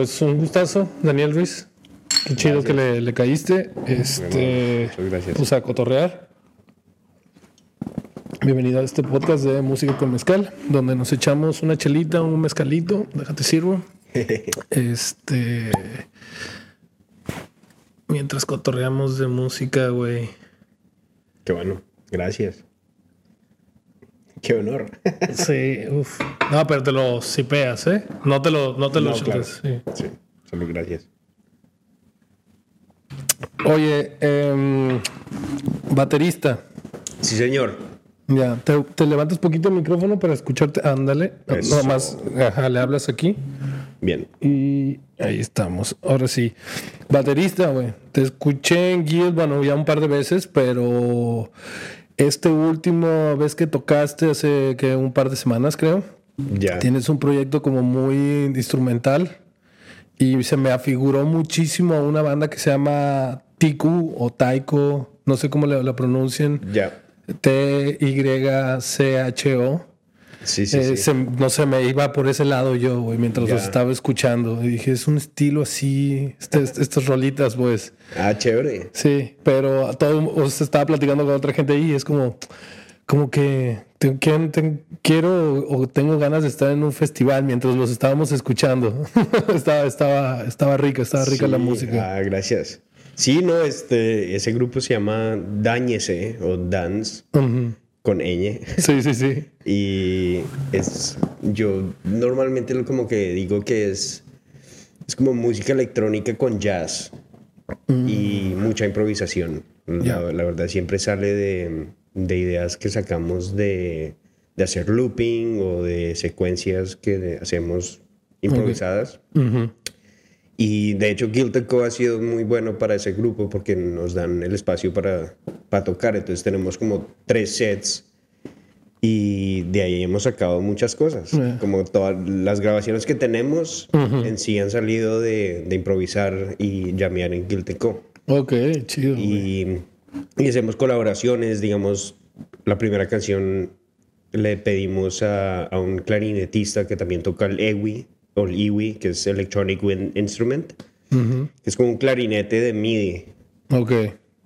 Pues un gustazo, Daniel Ruiz. Qué chido que le, le caíste. Este, muchas gracias. Pues a cotorrear. Bienvenido a este podcast de Música con Mezcal, donde nos echamos una chelita, un mezcalito. Déjate sirvo. Este. Mientras cotorreamos de música, güey. Qué bueno, gracias. Qué honor. Sí, uff. No, pero te lo sipeas, ¿eh? No te lo, no te lo No, claro. chutas, sí. Sí, solo gracias. Oye, em, baterista. Sí, señor. Ya, te, te levantas poquito el micrófono para escucharte. Ándale. Eso. No más. Ajá, le hablas aquí. Bien. Y ahí estamos. Ahora sí. Baterista, güey. Te escuché en Guild, bueno, ya un par de veces, pero este último vez que tocaste hace que un par de semanas, creo. Ya. Tienes un proyecto como muy instrumental y se me afiguró muchísimo a una banda que se llama Tiku o Taiko, no sé cómo la pronuncien, Ya. T-Y-C-H-O. Sí, sí, Eh, sí. se- no se me iba por ese lado yo, güey, mientras Ya. los estaba escuchando. Y dije, es un estilo así, este- est- estas rolitas, pues. Ah, chévere. Sí, pero todo, o sea, estaba platicando con otra gente ahí y es como, como que te- quiero o tengo ganas de estar en un festival mientras los estábamos escuchando. estaba, estaba, estaba rica, estaba rica la Sí, música. Ah, gracias. Sí, no, este, ese grupo se llama Dañese o Dance Ujú. Con ñ. Sí, sí, sí. Y es, yo normalmente lo como que digo que es, es como música electrónica con jazz y mucha improvisación. La, verdad siempre sale de, de ideas que sacamos de, de hacer looping o de secuencias que hacemos improvisadas. Y de hecho Guild Co ha sido muy bueno para ese grupo porque nos dan el espacio para, para tocar. Entonces tenemos como tres sets y de ahí hemos sacado muchas cosas. Yeah. Como todas las grabaciones que tenemos en sí han salido de, de improvisar y llamear en Guild Co. Ok, chido. Y, y hacemos colaboraciones, digamos, la primera canción le pedimos a, a un clarinetista que también toca el EWI, o el IWI, que es Electronic Wind Instrument, Ujú. que es como un clarinete de MIDI. Ok.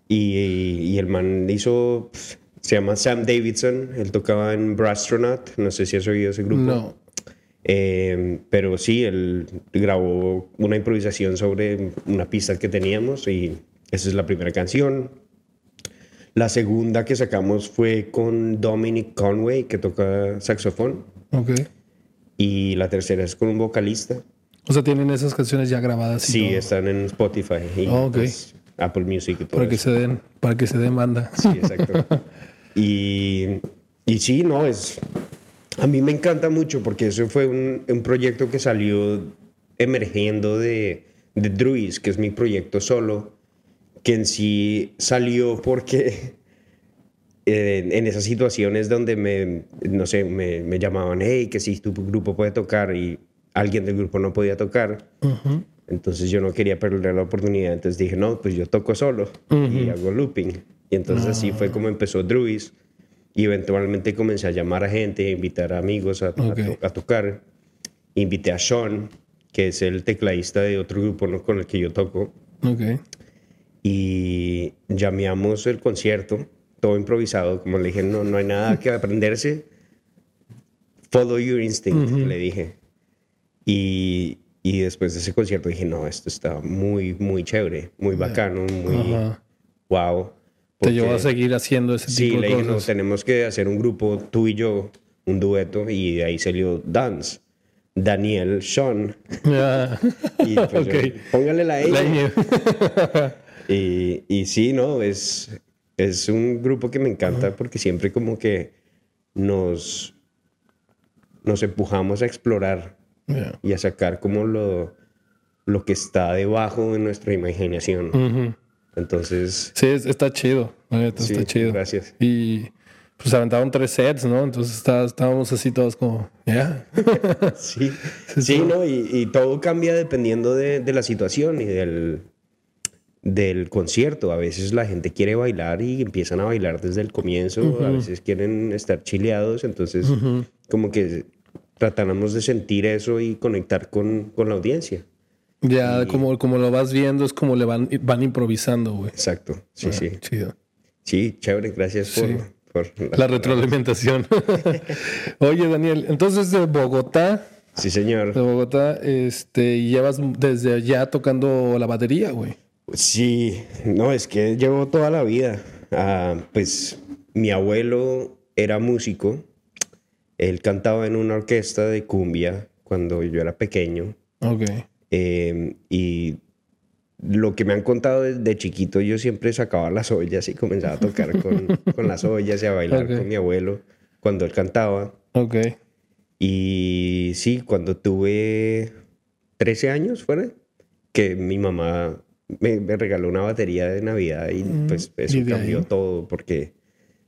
Y, y el man hizo, se llama Sam Davidson, él tocaba en Brastronaut, no sé si has oído ese grupo. No. Eh, pero sí, él grabó una improvisación sobre una pista que teníamos y esa es la primera canción. La segunda que sacamos fue con Dominic Conway, que toca saxofón. Ok. Y la tercera es con un vocalista. O sea, tienen esas canciones ya grabadas. Sí, todo, están en Spotify y Ah, ok. pues, Apple Music y todo Para que eso. se den, para que se den banda. Sí, exacto. y, y sí, no, es... A mí me encanta mucho porque eso fue un, un proyecto que salió emergiendo de, de Druis, que es mi proyecto solo, que en sí salió porque eh, en esas situaciones donde me, no sé, me, me llamaban, hey, que si tu grupo puede tocar y alguien del grupo no podía tocar, Ujú. entonces yo no quería perder la oportunidad, entonces dije, no, pues yo toco solo y hago looping. Y entonces así fue como empezó Druis y eventualmente comencé a llamar a gente, a invitar a amigos a, a to- Ok. a tocar. Invité a Sean, que es el tecladista de otro grupo ¿no? con el que yo toco, Ok. y llameamos el concierto, todo improvisado, como le dije, no, no hay nada que aprenderse, follow your instinct, le dije. Y, y después de ese concierto dije, no, esto está muy, muy chévere, muy bacano, muy Ajá. wow. Te llevó a seguir haciendo ese Sí, tipo le de dije, no, tenemos que hacer un grupo, tú y yo, un dueto, y de ahí salió Dance. Daniel, Sean. Ya. Y pues Ok. yo, póngale la ñ. Y, y sí, no, es, es un grupo que me encanta porque siempre como que nos, nos empujamos a explorar y a sacar como lo, lo que está debajo de nuestra imaginación. Entonces, Sí, es- está chido. neta, Sí, está chido. gracias. Y pues aventaron tres sets, ¿no? Entonces está- estábamos así todos como, ya. sí, sí, ¿no? Y, y todo cambia dependiendo de, de la situación y del, del concierto. A veces la gente quiere bailar y empiezan a bailar desde el comienzo, a veces quieren estar chileados, entonces como que tratamos de sentir eso y conectar con, con la audiencia. Ya, como, como lo vas viendo, es como le van, van improvisando, güey. Exacto, sí, Ah, sí. Chido. Sí, chévere, gracias por, Sí. por La retroalimentación. Oye, Daniel, entonces de Bogotá, Sí, señor. de Bogotá, este, llevas desde allá tocando la batería, güey. Sí, no, es que llevo toda la vida. Ah, pues mi abuelo era músico. Él cantaba en una orquesta de cumbia cuando yo era pequeño. Ok. Eh, y lo que me han contado desde chiquito, yo siempre sacaba las ollas y comenzaba a tocar con, con las ollas y a bailar con mi abuelo cuando él cantaba. Ok. Y sí, cuando tuve 13 años, fuera, que mi mamá me, me regaló una batería de Navidad y pues eso Mm, y de cambió ahí. todo porque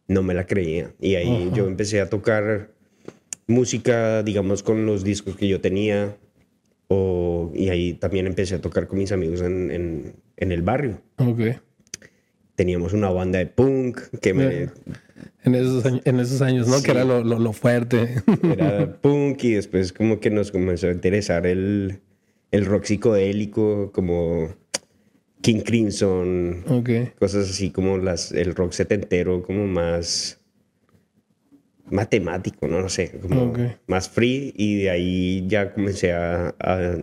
no me la creía. Y ahí yo empecé a tocar música, digamos, con los discos que yo tenía. O, y ahí también empecé a tocar con mis amigos en, en- en el barrio. Ok. Teníamos una banda de punk que me. En esos, años- en esos años, ¿no? Sí. Que era lo, lo, lo fuerte. era punk y después como que nos comenzó a interesar el, el rock psicodélico como King Crimson, ok. cosas así como las, el rock setentero como más matemático, no, no sé, como Ok. más free y de ahí ya comencé a, a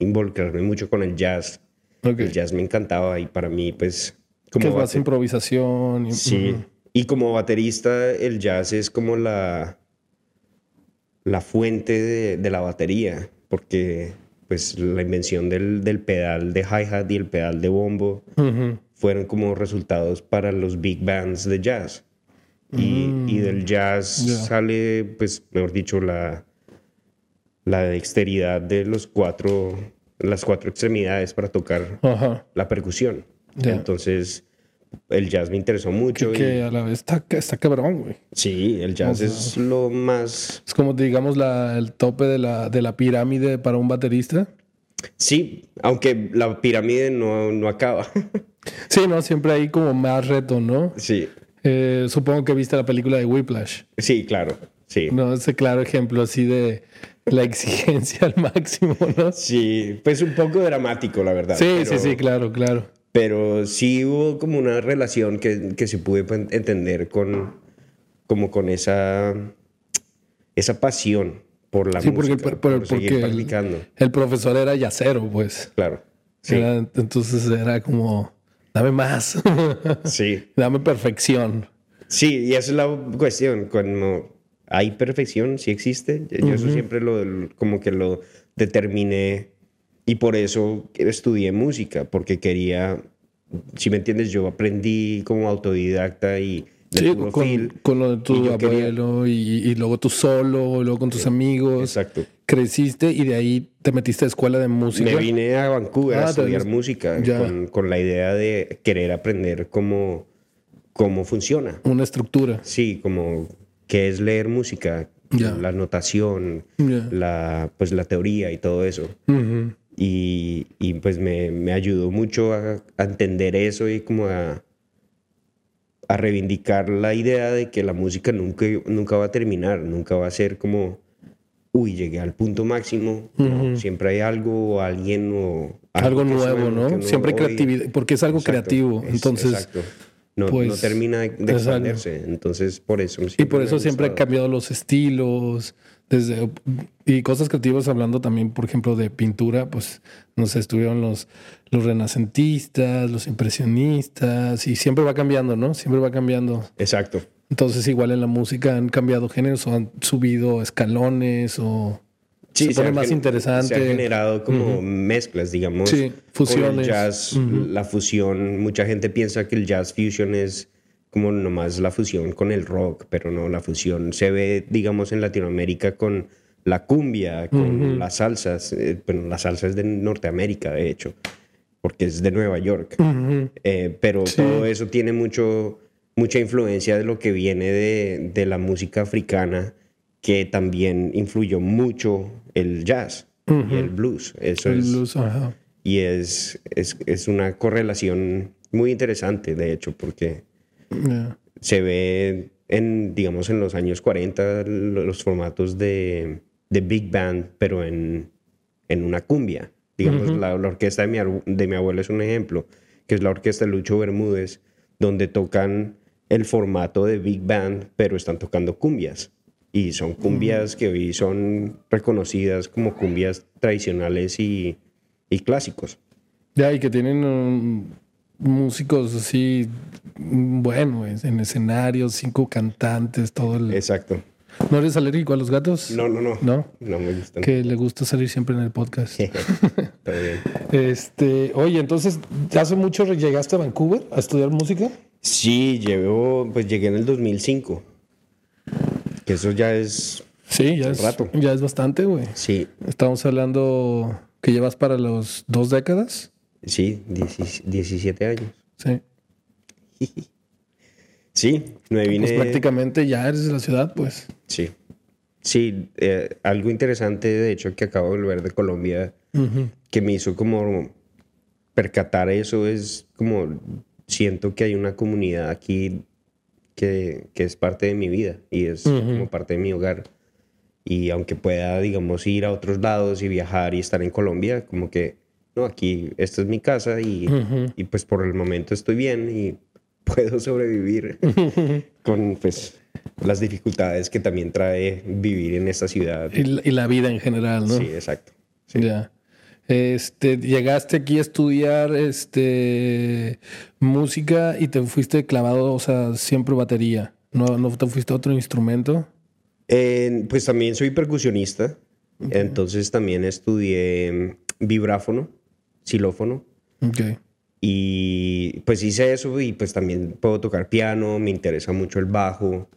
involucrarme mucho con el jazz. El jazz me encantaba y para mí pues que como es más improvisación. y- Sí. Y como baterista, el jazz es como la, la fuente de, de la batería, porque pues la invención del, del pedal de hi-hat y el pedal de bombo fueron como resultados para los big bands de jazz. Y, y del jazz sale, pues, mejor dicho, la, la dexteridad de los cuatro, las cuatro extremidades para tocar la percusión. Entonces, el jazz me interesó mucho. y- Que a la vez está, está cabrón, güey. Sí, el jazz O sea- es lo más... Es como, digamos, la, el tope de la, de la pirámide para un baterista. Sí, aunque la pirámide no, no acaba. Sí, ¿no? Siempre hay como más reto, ¿no? sí, Eh, supongo que viste la película de Whiplash. sí, claro. Sí. ¿no? Ese claro ejemplo así de la exigencia al máximo, ¿no? Sí, pues un poco dramático, la verdad. Sí, pero, sí, sí, claro, claro. Pero sí hubo como una relación que, que se pude pues, entender con, como con esa, esa pasión por la Sí, porque, música, por- por- por seguir porque el, practicando. el profesor era yacero, pues. Claro. Sí, Era- entonces era como, dame más, sí. dame perfección. Sí, y esa es la cuestión. Cuando hay perfección, sí existe. Yo eso siempre lo, como que lo determiné y por eso estudié música, porque quería, si me entiendes, yo aprendí como autodidacta y Sí, con, feel. con lo de tu y yo quería- abuelo y, y luego tú solo, luego con tus amigos. Exacto. Creciste y de ahí te metiste a escuela de música. Me vine a Vancouver Ah, a estudiar viniste- música con, con la idea de querer aprender cómo, cómo funciona. Una estructura. Sí, como qué es leer música, Ya. la notación, Ya. la, pues la teoría y todo eso. Ujú. Y, y, pues me, me ayudó mucho a, a entender eso y como a, a reivindicar la idea de que la música nunca, nunca va a terminar, nunca va a ser como, uy, llegué al punto máximo. No, siempre hay algo o alguien o... Algo que nuevo, ¿no? uno Siempre hay creatividad, porque es algo Exacto, creativo. es- Entonces, exacto. No, no pues, termina de, de expandirse. Entonces, por eso. y por eso siempre han cambiado los estilos, desde y cosas creativas hablando también, por ejemplo, de pintura, pues no sé, estuvieron los, los renacentistas, los impresionistas, y siempre va cambiando, ¿no? Siempre va cambiando. Exacto. Entonces, igual en la música han cambiado géneros o han subido escalones o se pone ha más interesante. Se ha generado como mezclas, digamos. Sí, Con fusiones. el jazz, la fusión. Mucha gente piensa que el jazz fusion es como nomás la fusión con el rock, pero no, la fusión se ve, digamos, en Latinoamérica con la cumbia, con las salsas. eh, bueno, la salsa es de Norteamérica, de hecho, porque es de Nueva York. Eh, pero todo eso tiene mucho, mucha influencia de lo que viene de, de la música africana, que también influyó mucho el jazz y el blues. Eso El es, blues, ajá. Y es, es, es una correlación muy interesante, de hecho, porque Se ve en, digamos, en los años 40 lo- los formatos de, de big band, pero en, en una cumbia. Digamos, la, la orquesta de mi, de mi abuelo es un ejemplo, que es la orquesta de Lucho Bermúdez, donde tocan el formato de big band, pero están tocando cumbias. Y son cumbias que hoy son reconocidas como cumbias tradicionales y, y clásicos. Ya, y que tienen um, músicos así, bueno, en escenarios, cinco cantantes, todo el... Exacto. ¿No eres alérgico a los gatos? No, no, no. ¿No? No me gustan. Que le gusta salir siempre en el podcast. Está bien. Este, oye, entonces, ¿hace mucho llegaste a Vancouver a estudiar música? Sí, llevo, pues llegué en el 2005. Que eso ya es, Sí, ya es, rato. ya es bastante, güey. sí, Estamos hablando que llevas para los dos décadas. Sí, 10 17 años. Sí. Sí, me vine. Pues prácticamente ya eres de la ciudad, pues. Sí, sí, eh, algo interesante, de hecho, que acabo de volver de Colombia, que me hizo como percatar eso, es como siento que hay una comunidad aquí que, que es parte de mi vida y es como parte de mi hogar. Y aunque pueda, digamos, ir a otros lados y viajar y estar en Colombia, como que, no, aquí, esta es mi casa y, y pues por el momento estoy bien y puedo sobrevivir con pues las dificultades que también trae vivir en esta ciudad. Y, la- y la vida en general, ¿no? Sí, exacto. Ya. Este, llegaste aquí a estudiar este música y te fuiste clavado, o sea, siempre batería. No, no te fuiste a otro instrumento. Eh, pues también soy percusionista, entonces también estudié vibráfono, xilófono. Ok. Y pues hice eso y pues también puedo tocar piano, me interesa mucho el bajo,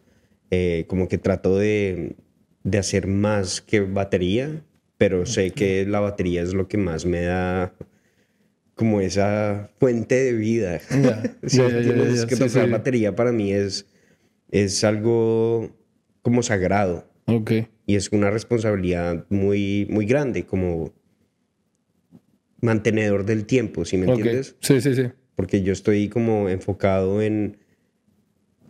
eh, como que trato de, de hacer más que batería, pero sé que la batería es lo que más me da como esa fuente de vida. Ya, ¿Sí ya, me ya, ya, entiendes? ya, Es que tocar batería para mí es, es algo como sagrado Ok. y es una responsabilidad muy, muy grande como mantenedor del tiempo, ¿sí me Ok. entiendes? Sí, sí, sí. porque yo estoy como enfocado en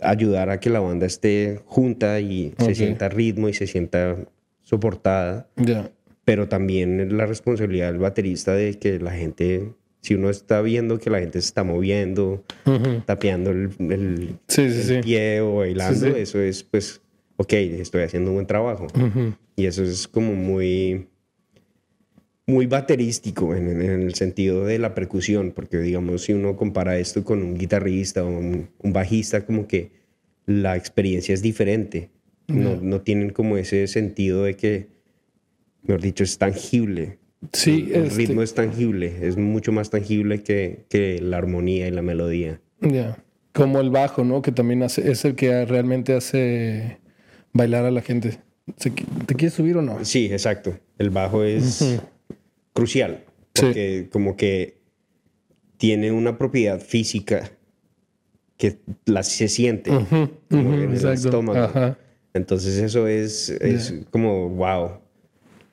ayudar a que la banda esté junta y Ok. se sienta ritmo y se sienta soportada, Ya. pero también la responsabilidad del baterista de que la gente, si uno está viendo que la gente se está moviendo, Ujú. tapeando el, el- Sí, sí, el sí. pie o bailando, eso es pues, ok, estoy haciendo un buen trabajo. Ujú. Y eso es como muy, muy baterístico en, en el sentido de la percusión, porque digamos, si uno compara esto con un guitarrista o un, un bajista, como que la experiencia es diferente. No, no tienen como ese sentido de que, mejor dicho, es tangible. Sí, el este- ritmo es tangible, es mucho más tangible que, que la armonía y la melodía. Ya. Como el bajo, ¿no? Que también hace, es el que realmente hace bailar a la gente. ¿Se qui- ¿Te quieres subir o no? Sí, exacto. El bajo es crucial Sí. porque como que tiene una propiedad física que la se siente como en el exacto. estómago. Ajá. Entonces eso es, es como wow,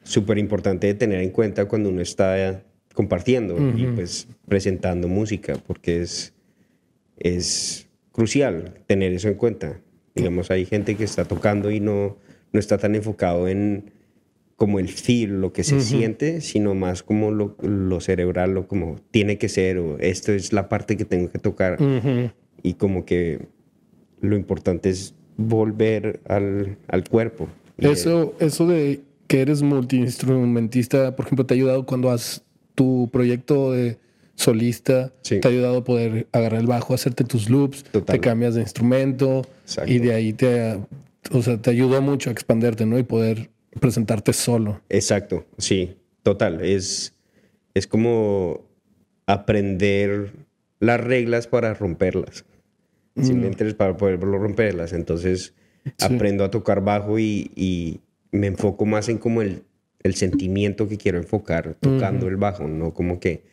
súper importante de tener en cuenta cuando uno está compartiendo y pues presentando música porque es es crucial tener eso en cuenta. Digamos, hay gente que está tocando y no, no está tan enfocado en como el feel, lo que se siente, sino más como lo, lo cerebral, lo como tiene que ser, o esto es la parte que tengo que tocar. Ujú. Y como que lo importante es volver al, al cuerpo. Eso, eso de que eres multiinstrumentista, por ejemplo, te ha ayudado cuando has tu proyecto de solista, Sí. te ha ayudado a poder agarrar el bajo, hacerte tus loops, Total. te cambias de instrumento Exacto. y de ahí te, o sea, te ayudó mucho a expanderte, ¿no? Y poder presentarte solo. Exacto, sí, total. Es, es como aprender las reglas para romperlas. ¿Sí me entiendes? Para poder romperlas. Entonces aprendo a tocar bajo y, y me enfoco más en como el, el sentimiento que quiero enfocar tocando el bajo, no como que,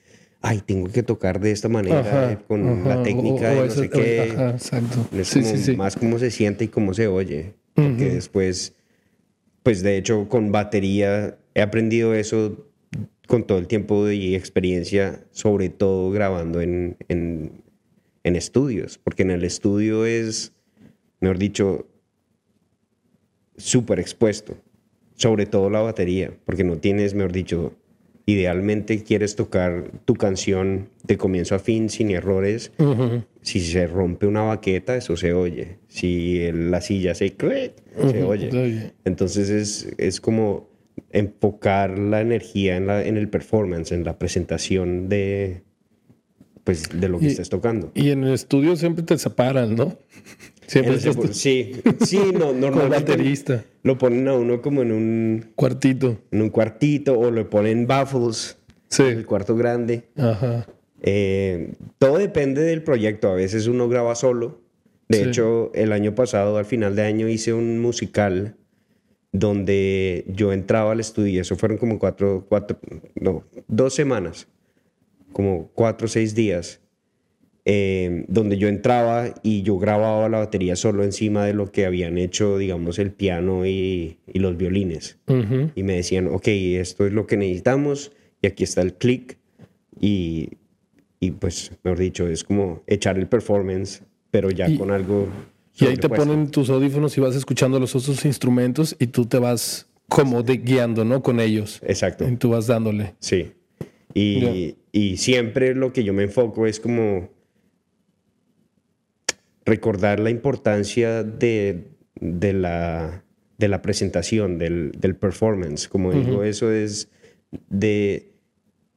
ay, tengo que tocar de esta manera Ajá, con ajá, la técnica o de no ese- sé qué. Ajá, exacto. Es Sí, como sí, sí. más cómo se siente y cómo se oye. Porque después, pues de hecho con batería he aprendido eso con todo el tiempo y experiencia, sobre todo grabando en, en, estudios. Porque en el estudio es, mejor dicho, súper expuesto. Sobre todo la batería. Porque no tienes, mejor dicho, idealmente quieres tocar tu canción de comienzo a fin sin errores. Si se rompe una baqueta, eso se oye. Si la silla se clic, se oye. se oye. Entonces es, es como enfocar la energía en, la, en el performance, en la presentación de, pues, de lo que Y- estés tocando. Y en el estudio siempre te separan, ¿no? Siempre El- estás tú sí, sí, no, normalmente baterista, lo ponen a uno como en un, cuartito. en un cuartito o le ponen baffles, Sí. el cuarto grande. Ajá. Eh, todo depende del proyecto. A veces uno graba solo. De Sí. hecho, el año pasado, al final de año, hice un musical donde yo entraba al estudio. Eso fueron como cuatro, cuatro, no, dos semanas, como cuatro o seis días, eh, donde yo entraba y yo grababa la batería solo encima de lo que habían hecho, digamos, el piano y, y los violines Ujú. y me decían, ok, esto es lo que necesitamos y aquí está el click y, y pues, mejor dicho, es como echar el performance, pero ya Y- con algo... Y ahí te ponen tus audífonos y vas escuchando los otros instrumentos y tú te vas como de guiando, ¿no? Con ellos. Exacto, Y tú vas dándole. sí. Y, y siempre lo que yo me enfoco es como recordar la importancia de, de, la, de la presentación, del, del performance. Como digo, eso es de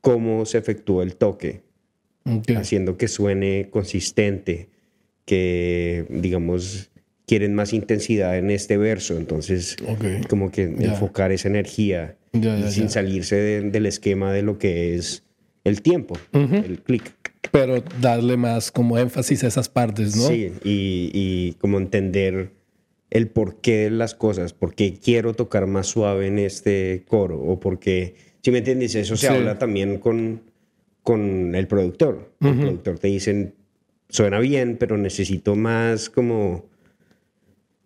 cómo se efectúa el toque. Haciendo que suene consistente, que digamos quieren más intensidad en este verso, entonces como que enfocar esa energía sin salirse de- del esquema de lo que es el tiempo, el clic. Pero darle más como énfasis a esas partes, ¿no? Sí, y, y como entender el porqué de las cosas, por qué quiero tocar más suave en este coro, o por qué, si me entiendes, eso se Sí. habla también con, con el productor. El productor te dicen, suena bien, pero necesito más como...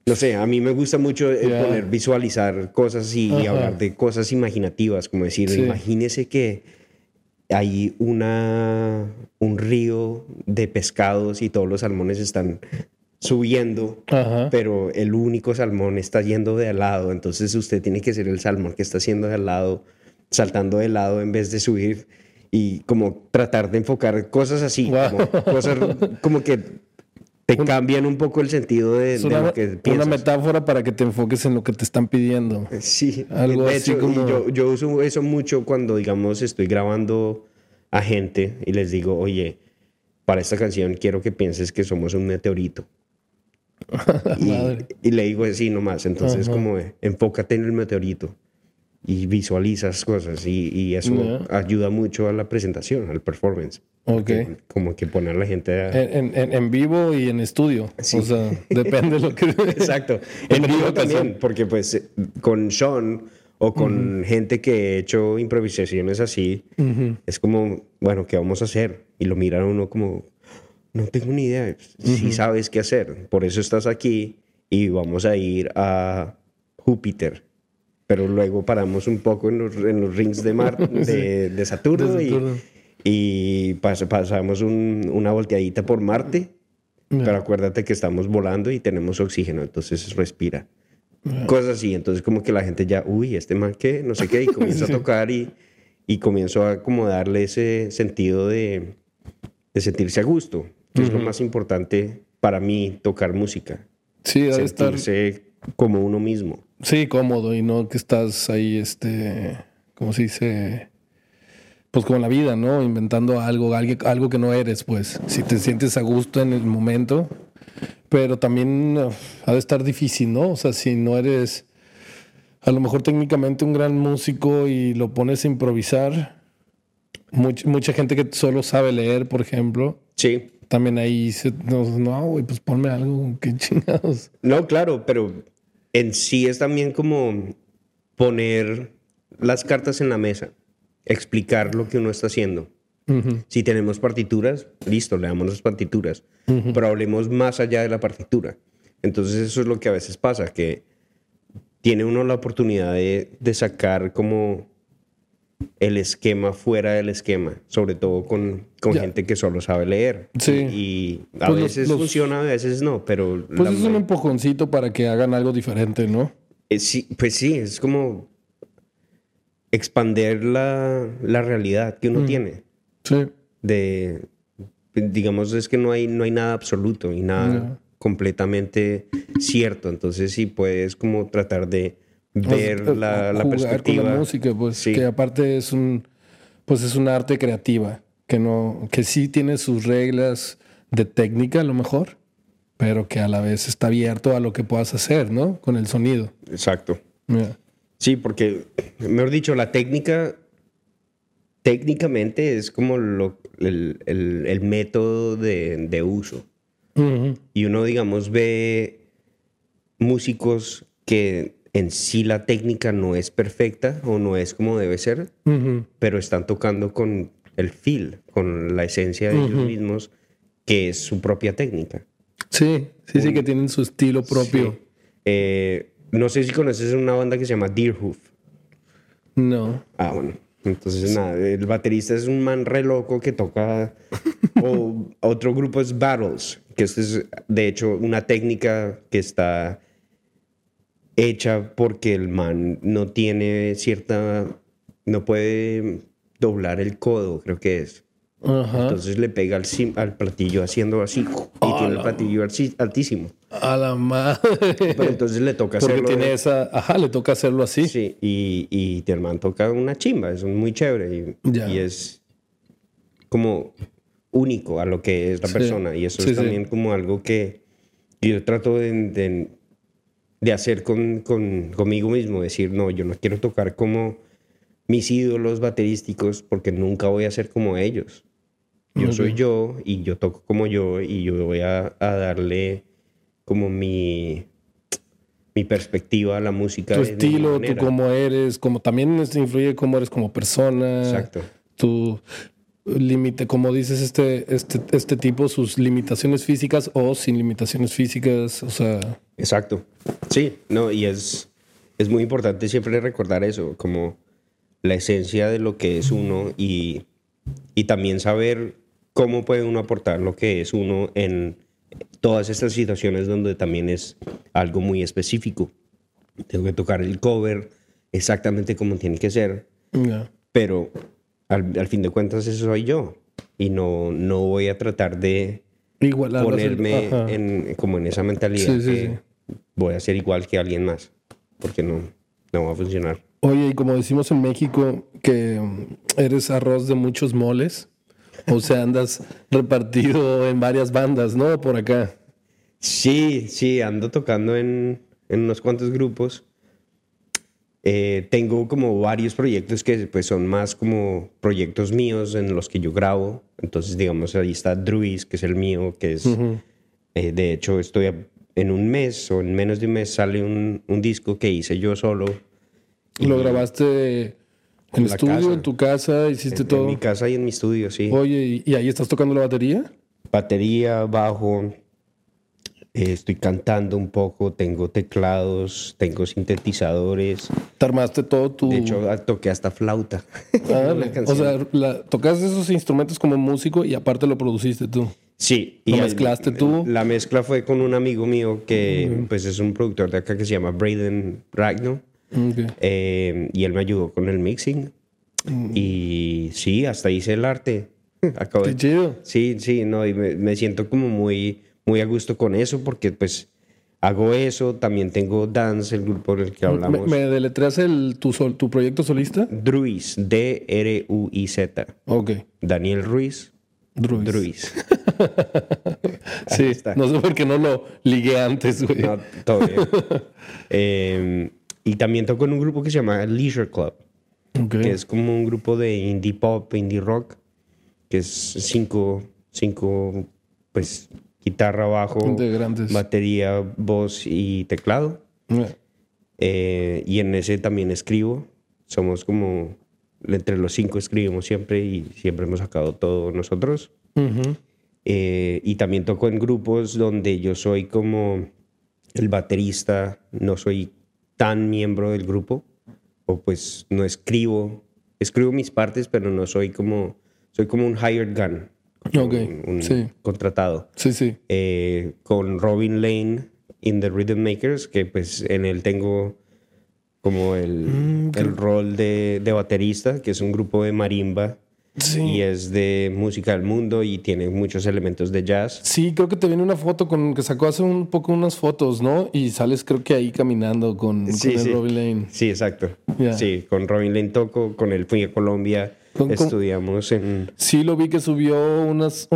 No sé, a mí me gusta mucho el poner visualizar cosas y, y hablar de cosas imaginativas, como decir, Sí. imagínese que hay una, un río de pescados y todos los salmones están subiendo, Ajá. pero el único salmón está yendo de al lado, entonces usted tiene que ser el salmón que está haciendo de al lado, saltando de lado en vez de subir y como tratar de enfocar cosas así, Wow. como, cosas como que te cambian un poco el sentido de, una, lo que una piensas. metáfora para que te enfoques en lo que te están pidiendo. Sí, Algo de así hecho, y como- yo, yo uso eso mucho cuando, digamos, estoy grabando a gente y les digo, oye, para esta canción quiero que pienses que somos un meteorito. y, y le digo así nomás, entonces Ajá. como enfócate en el meteorito y visualizas cosas y, y eso Ya. ayuda mucho a la presentación, al performance. Ok. Como que poner a la gente a... En, en- en vivo y en estudio. Sí. O sea, depende de lo que. Exacto. En vivo también, porque pues con Sean o con gente que he hecho improvisaciones así, es como, bueno, ¿qué vamos a hacer? Y lo miran a uno como, no tengo ni idea. Sí sabes qué hacer. Por eso estás aquí y vamos a ir a Júpiter. Pero luego paramos un poco en los, en los rings de, Mar, de, de Saturno, De y- Saturno. y, pas- pasamos un- una volteadita por Marte. Pero acuérdate que estamos volando y tenemos oxígeno, entonces respira. Cosas así, entonces como que la gente ya, uy, este man qué, no sé qué, y comienza Sí. a tocar y, y comienzo a como darle ese sentido de, de sentirse a gusto, que es lo más importante para mí, tocar música. Sí, debe estar. Como uno mismo. Sí, cómodo y no que estás ahí, este. ¿Cómo se dice? Pues como la vida, ¿no? Inventando algo, algo, que no eres, pues. Si te sientes a gusto en el momento. Pero también uf, ha de estar difícil, ¿no? O sea, si no eres a lo mejor técnicamente un gran músico y lo pones a improvisar. much- mucha gente que solo sabe leer, por ejemplo, Sí. también ahí se, no, no, güey, pues ponme algo, qué chingados. No, claro, pero en sí es también como poner las cartas en la mesa, explicar lo que uno está haciendo. Si tenemos partituras, listo, leamos las partituras, pero hablemos más allá de la partitura. Entonces eso es lo que a veces pasa, que tiene uno la oportunidad de, de sacar como el esquema fuera del esquema, sobre todo con, con gente que solo sabe leer. Sí. Y a Pues veces los- funciona, a veces no, pero... Pues es un empujoncito para que hagan algo diferente, ¿no? eh, sí, pues sí, es como... expander la, la realidad que uno tiene. Sí. De, digamos, es que no hay, no hay nada absoluto y nada completamente cierto. Entonces sí puedes como tratar de ver O- la, la jugar perspectiva. con la música, pues, Sí. que aparte es un, pues es un arte creativa, que no, que sí tiene sus reglas de técnica a lo mejor, pero que a la vez está abierto a lo que puedas hacer, ¿no? Con el sonido. Exacto. Yeah. Sí, porque, mejor dicho, la técnica técnicamente es como lo- el, el- el método de, de uso. Y uno, digamos, ve músicos que en sí la técnica no es perfecta o no es como debe ser, pero están tocando con el feel, con la esencia de ellos mismos, que es su propia técnica. Sí, sí, sí, que tienen su estilo propio. Sí. Eh, no sé si conoces una banda que se llama Deerhoof. No. Ah, bueno. Entonces, nada, el baterista es un man re loco que toca. o otro grupo es Battles, que este es, de hecho, una técnica que está hecha porque el man no tiene cierta. No puede doblar el codo, creo que es. Ajá. Entonces le pega al, al platillo haciendo así y tiene el platillo altísimo. A la madre. Pero entonces le toca Porque hacerlo. tiene esa, ajá, le toca hacerlo así. Sí, y, y Tierman toca una chimba, es muy chévere y, y es como único a lo que es la Sí. persona. Y eso Sí, es sí. también como algo que yo trato de, de- de hacer con, con- conmigo mismo, decir, no, yo no quiero tocar como mis ídolos baterísticos porque nunca voy a ser como ellos. Yo soy yo y yo toco como yo y yo voy a, a darle como mi, mi perspectiva a la música. Tu estilo, tú cómo eres, como también influye cómo eres como persona. Exacto. Tu límite, como dices, este, este, este tipo, sus limitaciones físicas o sin limitaciones físicas. O sea, Exacto. Sí, no, y es, es muy importante siempre recordar eso, como la esencia de lo que es uno y, y también saber cómo puede uno aportar lo que es uno en todas estas situaciones donde también es algo muy específico. Tengo que tocar el cover exactamente como tiene que ser, pero al, al fin de cuentas eso soy yo y no, no voy a tratar de igual ponerme en, como en esa mentalidad Sí, sí, que voy a ser igual que alguien más, porque no, no va a funcionar. Oye, y como decimos en México, que eres arroz de muchos moles. O sea, andas repartido en varias bandas, ¿no? Por acá. Sí, sí, ando tocando en, en unos cuantos grupos. Eh, tengo como varios proyectos que pues son más como proyectos míos en los que yo grabo. Entonces, digamos, ahí está Druis, que es el mío, que es... eh, de hecho, estoy a- en un mes o en menos de un mes sale un, un disco que hice yo solo. Lo grabaste en la estudio, casa. en tu casa, hiciste En, todo. en mi casa y en mi estudio, sí. Oye, ¿y, y ahí estás tocando la batería? batería, bajo, eh, estoy cantando un poco, tengo teclados, tengo sintetizadores. ¿Te armaste todo tu... De hecho, ah, toqué hasta flauta. Una o sea, la- tocaste esos instrumentos como músico y aparte lo produciste tú. sí. ¿lo al- mezclaste tú? La mezcla fue con un amigo mío que pues es un productor de acá que se llama Braden Ragno. Ok. eh, y él me ayudó con el mixing. Y sí, hasta hice el arte. Acabo Qué chido. Sí, sí, no, y me, me siento como muy, muy a gusto con eso porque pues hago eso, también tengo Dance, el grupo del que ¿Me, hablamos. me deletreas el, tu, sol- tu proyecto solista? Druis, D-R-U-I-Z. Ok. Daniel Ruiz. Druis. Druis. Sí, está. no sé por qué no lo ligué antes, güey. No, todo bien. Eh, y también toco en un grupo que se llama Leisure Club, Ok. que es como un grupo de indie pop, indie rock, que es cinco, cinco, pues, guitarra, bajo, batería, voz y teclado. Yeah. Eh, y en ese también escribo. Somos como, entre los cinco escribimos siempre y siempre hemos sacado todo nosotros. Eh, y también toco en grupos donde yo soy como el baterista, no soy tan miembro del grupo, o pues no escribo, escribo mis partes, pero no soy como, soy como un hired gun, como Ok, un, un sí. contratado. Sí, sí. Eh, con Robin Lane in the Rhythm Makers, que pues en él tengo como el, Mm, el rol de, de baterista, que es un grupo de marimba Sí. y es de música del mundo y tiene muchos elementos de jazz. Sí, creo que te viene una foto con que sacó hace un poco unas fotos, ¿no? Y sales creo que ahí caminando con, Sí, con el. Robbie Lane. Sí, exacto. Sí, con Robin Lane toco, con él fui a Colombia, estudiamos en... Sí, lo vi que subió unos,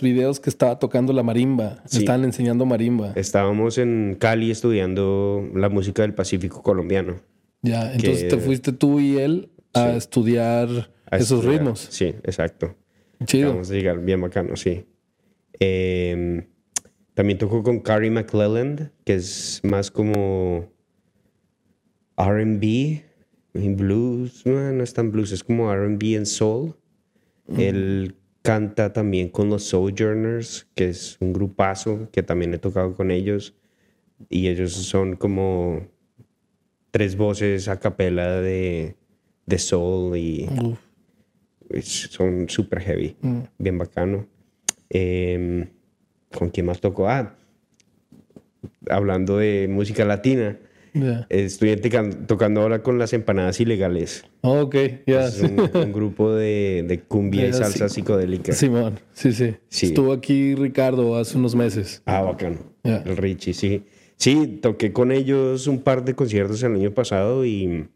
videos que estaba tocando la marimba. Sí. Estaban enseñando marimba. Estábamos en Cali estudiando la música del Pacífico colombiano. Ya, entonces que- te fuiste tú y él a Sí. estudiar a esos estudiar. ritmos. Sí, exacto. Chido. Vamos a llegar bien bacano, sí. Eh, también tocó con Carrie McClelland, que es más como RB blues. No, no es tan blues, es como RB en soul. Él canta también con los Sojourners, que es un grupazo que también he tocado con ellos. Y ellos son como tres voces a capela de, de soul y es- son súper heavy, Mm. bien bacano. Em, ¿Con quién más tocó? Ah, hablando de música latina, Ya. estoy tocan- tocando ahora con las empanadas ilegales. Ok, ya. Es un, un grupo de, de cumbia y Ya, salsa sí. psicodélica. Simón, sí, sí, Sí. Estuvo aquí Ricardo hace unos meses. Ah, bacano. El Richie, sí. Sí, toqué con ellos un par de conciertos el año pasado y,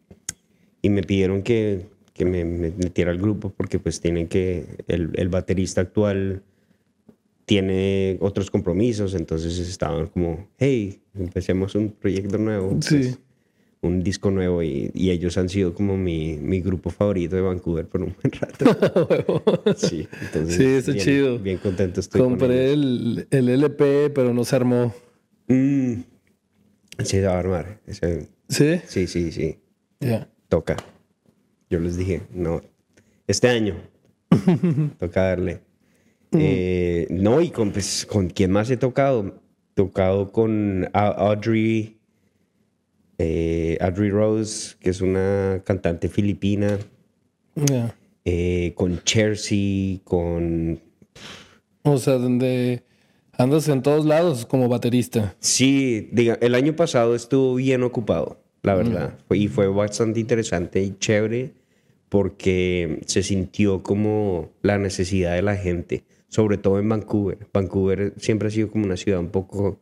y me pidieron que, que me, me metiera al grupo porque pues tienen que, el, el baterista actual tiene otros compromisos, entonces estaban como, hey, empecemos un proyecto nuevo, Sí. pues, un disco nuevo y, y ellos han sido como mi, mi grupo favorito de Vancouver por un buen rato. Sí, entonces Sí, está bien- chido. Bien contento estoy con. Compré el, el LP, pero no se armó. Mm, sí, se va a armar. Ese- ¿Sí? sí, sí, sí. Ya. Toca. Yo les dije, no. Este año. toca darle. Eh, no, y con, pues, con quién más he tocado. Tocado con Audrey. eh, Audrey Rose, que es una cantante filipina. Eh, con Chelsea, con O sea, donde andas en todos lados como baterista. Sí, diga, el año pasado estuvo bien ocupado, la verdad. Fue- Y fue bastante interesante y chévere porque se sintió como la necesidad de la gente, sobre todo en Vancouver. Vancouver siempre ha sido como una ciudad un poco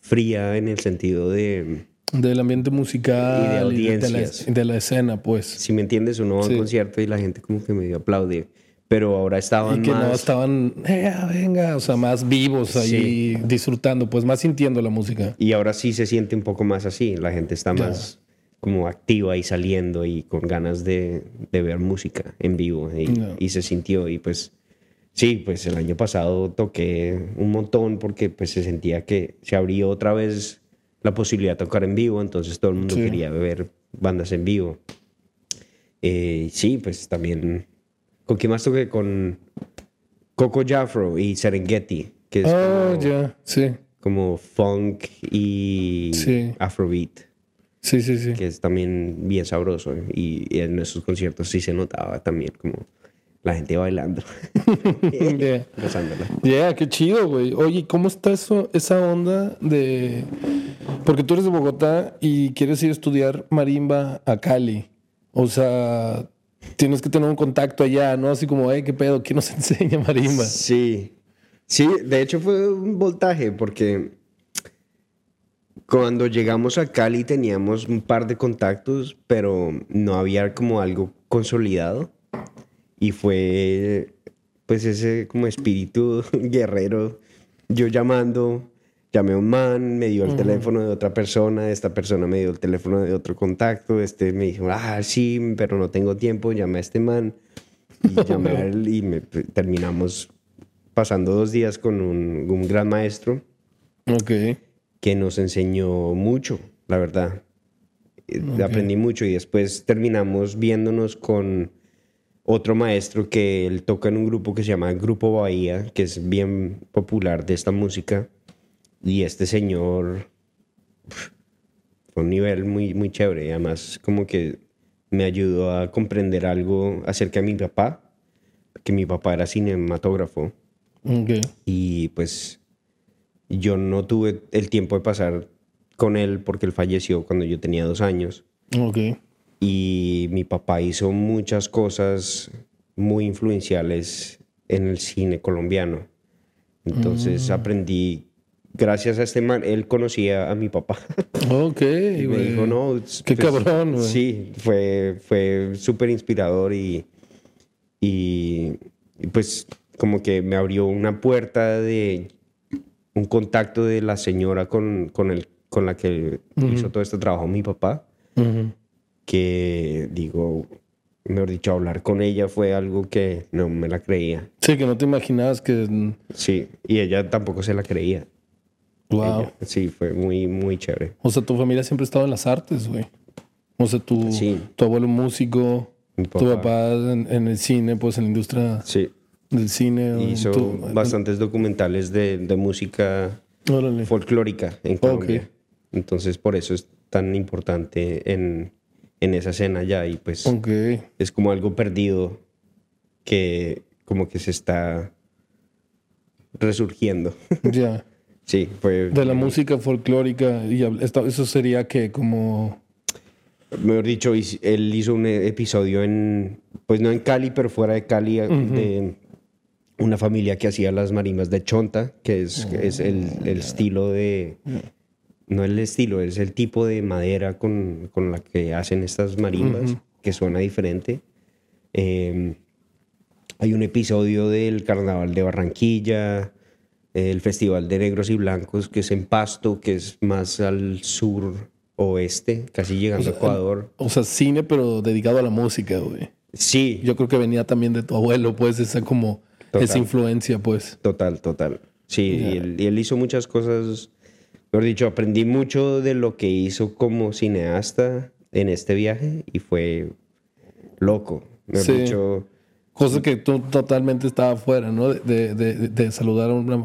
fría en el sentido de, Del ambiente musical Y de la, audiencias. de la escena, pues. si me entiendes, uno va a un Sí. concierto y la gente como que medio aplaude. Pero ahora estaban Y que más... no estaban, "Eh, venga, o sea, más vivos ahí disfrutando, pues más sintiendo la música. Y ahora sí se siente un poco más así. La gente está más como activa y saliendo y con ganas de, de ver música en vivo. Y, Ya. y se sintió. Y pues sí, pues el año pasado toqué un montón porque pues se sentía que se abrió otra vez la posibilidad de tocar en vivo. Entonces todo el mundo Sí. quería ver bandas en vivo. Eh, sí, pues también... ¿Con quién más toqué? Con Coco Jafro y Serengeti. Que es Oh, como- sí, como funk y Sí. afrobeat, sí, sí, sí. que es también bien sabroso. Y en esos conciertos sí se notaba también como la gente bailando, Yeah. Yeah, qué chido, güey. Oye, ¿cómo está eso, esa onda de... Porque tú eres de Bogotá y quieres ir a estudiar marimba a Cali. O sea, tienes que tener un contacto allá, ¿no? Así como, eh, ¿qué pedo? ¿Quién nos enseña marimba? Sí, sí, de hecho fue un voltaje porque cuando llegamos a Cali teníamos un par de contactos, pero no había como algo consolidado. Y fue pues ese como espíritu guerrero, yo llamando, llamé a un man, me dio el teléfono de otra persona, esta persona me dio el teléfono de otro contacto, este me dijo, ah, sí, pero no tengo tiempo, llamé a este man. Y llamé a él y me- terminamos pasando dos días con un, un gran maestro Ok. que nos enseñó mucho, la verdad. Eh, Aprendí mucho y después terminamos viéndonos con otro maestro que él toca en un grupo que se llama Grupo Bahía, que es bien popular de esta música. Y este señor pf, fue un nivel muy, muy chévere. Además, como que me ayudó a comprender algo acerca de mi papá, que mi papá era cinematógrafo. Ok. Y pues yo no tuve el tiempo de pasar con él porque él falleció cuando yo tenía dos años. Ok. Y mi papá hizo muchas cosas muy influenciales en el cine colombiano. Entonces aprendí, gracias a este man, él conocía a mi papá. Ok, Y me dijo, no, Qué cabrón, güey. Sí, fue, fue súper inspirador y, y, y, pues como que me abrió una puerta de un contacto de la señora con, con, el, con la que hizo todo este trabajo mi papá, Ujú. Que digo, mejor dicho, hablar con ella fue algo que no me la creía. Sí, que no te imaginabas que... Sí, y ella tampoco se la creía. Wow. Ella. Sí, fue muy, muy chévere. O sea, tu familia siempre ha estado en las artes, güey. O sea, tu, Sí. tu abuelo músico, Mi tu papá. papá en, en el cine, pues en la industria Sí, del cine. hizo tu- bastantes documentales de, de música Órale. folclórica en Colombia. Entonces, por eso es tan importante en, en esa escena ya. Y pues Ok. es como algo perdido que como que se está resurgiendo. Ya. sí, fue... De la música folclórica. Y eso sería que como... Mejor dicho, él hizo un episodio en, pues no en Cali, pero fuera de Cali, de una familia que hacía las marimbas de chonta, que es, que es el, el estilo de, no el estilo, es el tipo de madera con, con la que hacen estas marimbas, que suena diferente. Eh, hay un episodio del Carnaval de Barranquilla, el Festival de Negros y Blancos, que es en Pasto, que es más al sur oeste, casi llegando a Ecuador. O sea, cine, pero dedicado a la música, güey. Sí, Yo creo que venía también de tu abuelo, pues, esa como... Total. Esa influencia, pues. total, total. Sí, y, él, y él hicho muchas cosas, mejor dicho, aprendí mucho de lo que hizo como cineasta en este viaje y fue loco. Mejor Sí. dicho, Cosa que tú totalmente estaba fuera, ¿no? De, de, de- de saludar a una...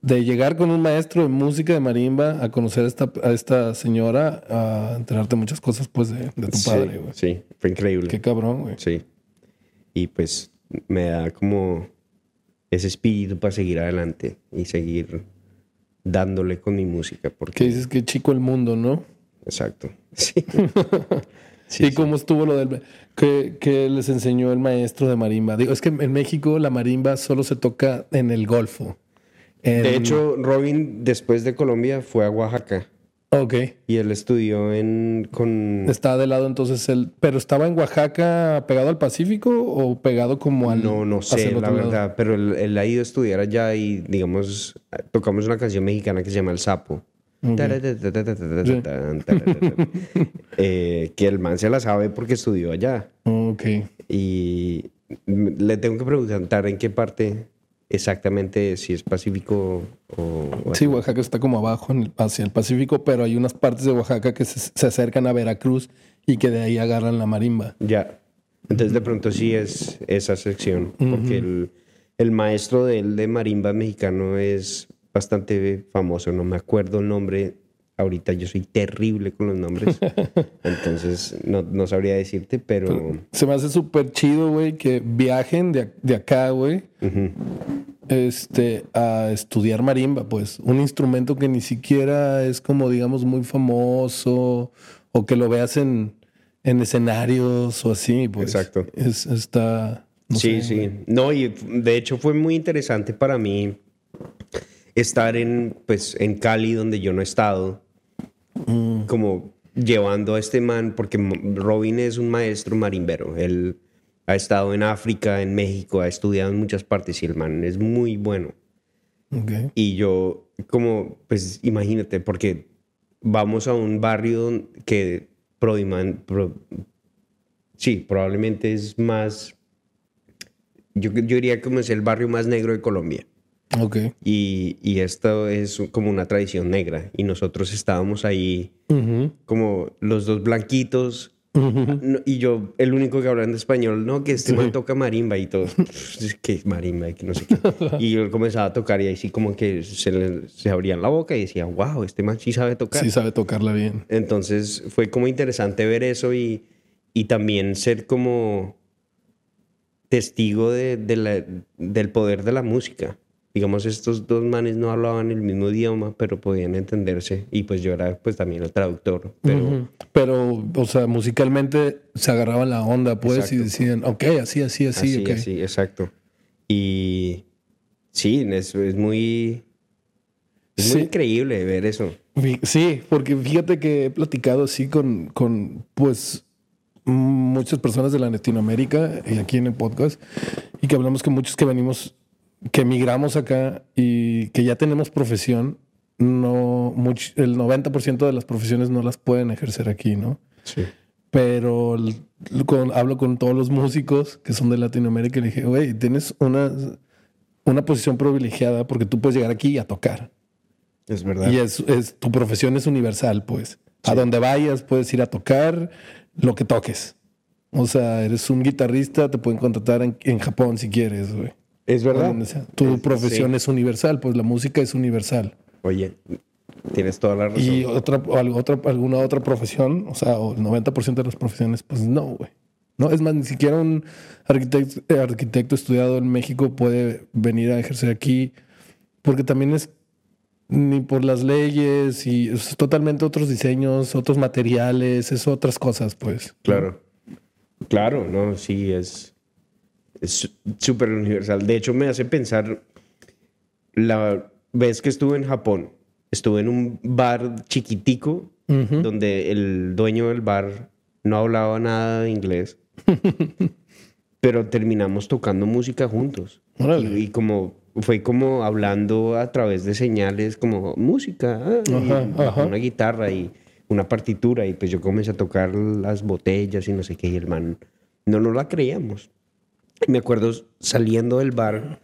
De llegar con un maestro de música de marimba a conocer a esta, a esta señora, a enterarte muchas cosas, pues, de, de tu sí, padre, güey. sí, fue increíble. Qué cabrón, güey. Sí. Y pues me da como ese espíritu para seguir adelante y seguir dándole con mi música. Que Porque, dices que chico el mundo, ¿no? exacto. Sí. Sí, ¿Y sí. cómo estuvo lo del... que, que les enseñó el maestro de marimba? Digo, es que en México la marimba solo se toca en el Golfo. En- De hecho, Robin, después de Colombia, fue a Oaxaca Ok. y él estudió en, con... Está de lado entonces él... ¿Pero estaba en Oaxaca pegado al Pacífico o pegado como al... No, no sé, la lado? verdad, pero él, él ha ido a estudiar allá y, digamos, tocamos una canción mexicana que se llama El Sapo. Eh, que el man se la sabe porque estudió allá. Ok. Y le tengo que preguntar en qué parte exactamente, si es Pacífico o... o- Sí, Oaxaca está como abajo en el- hacia el Pacífico, pero hay unas partes de Oaxaca que se, se acercan a Veracruz y que de ahí agarran la marimba. Ya. Entonces de pronto sí es esa sección, porque el, el maestro de él de marimba mexicano es bastante famoso, no me acuerdo el nombre. Ahorita yo soy terrible con los nombres, entonces no, no sabría decirte, pero... Se me hace súper chido, güey, que viajen de, de acá, güey, este, a estudiar marimba, pues. Un instrumento que ni siquiera es como, digamos, muy famoso o que lo veas en, en escenarios o así, pues. Exacto. Es, está... no sí, sé, sí. güey. No, y de hecho fue muy interesante para mí estar en, pues, en Cali, donde yo no he estado, Mm. como llevando a este man, porque Robin es un maestro marimbero. Él ha estado en África, en México, ha estudiado en muchas partes y el man es muy bueno. Y yo, como, pues imagínate, porque vamos a un barrio que Prodiman, pro- sí, probablemente es más, yo, yo diría como es el barrio más negro de Colombia. Ok. Y, y esto es como una tradición negra. Y nosotros estábamos ahí Ujú. como los dos blanquitos. Ujú. no- y yo, el único que hablando español, no, que este man toca marimba y todos, que marimba y que no sé qué. Y yo comenzaba a tocar y ahí sí como que se, le- se abrían la boca y decía, wow, este man sí sabe tocar. Sí sabe tocarla bien. Entonces fue como interesante ver eso y, y también ser como testigo de, de la- del poder de la música. Digamos, estos dos manes no hablaban el mismo idioma, pero podían entenderse. Y pues yo era pues también el traductor. Pero, Ujú. Pero, o sea, musicalmente se agarraban la onda, pues, y Exacto. decían, ok, así, así, así, así, ok. así, exacto. Y sí, es, es muy... Es muy Sí. increíble ver eso. Sí, porque fíjate que he platicado así con, con pues, muchas personas de la Latinoamérica y aquí en el podcast, y que hablamos que muchos que venimos, que emigramos acá y que ya tenemos profesión, no, much- el 90% de las profesiones no las pueden ejercer aquí, ¿no? Sí. Pero con- hablo con todos los músicos que son de Latinoamérica y le dije, güey, tienes una, una posición privilegiada porque tú puedes llegar aquí a tocar. Es verdad. Y es, es- tu profesión es universal, pues. A donde vayas puedes ir a tocar lo que toques. O sea, eres un guitarrista, te pueden contratar en, en Japón si quieres, güey. Es verdad. sea. Tu Es- profesión sí. es universal, pues la música es universal. Oye, tienes toda la razón. Y otra, otra, alguna otra profesión, o sea, o el 90% de las profesiones, pues no, güey. No, es más, ni siquiera un arquitecto, eh, arquitecto estudiado en México puede venir a ejercer aquí, porque también es ni por las leyes y es totalmente otros diseños, otros materiales, es otras cosas, pues. Claro. Claro, no, sí, es es súper universal. De hecho, me hace pensar la vez que estuve en Japón, estuve en un bar chiquitico donde el dueño del bar no hablaba nada de inglés, pero terminamos tocando música juntos. Órale. Y, y como fue como hablando a través de señales como música, ah, y ajá. una guitarra y una partitura y pues yo comencé a tocar las botellas y no sé qué y el man no nos la creíamos. Me acuerdo saliendo del bar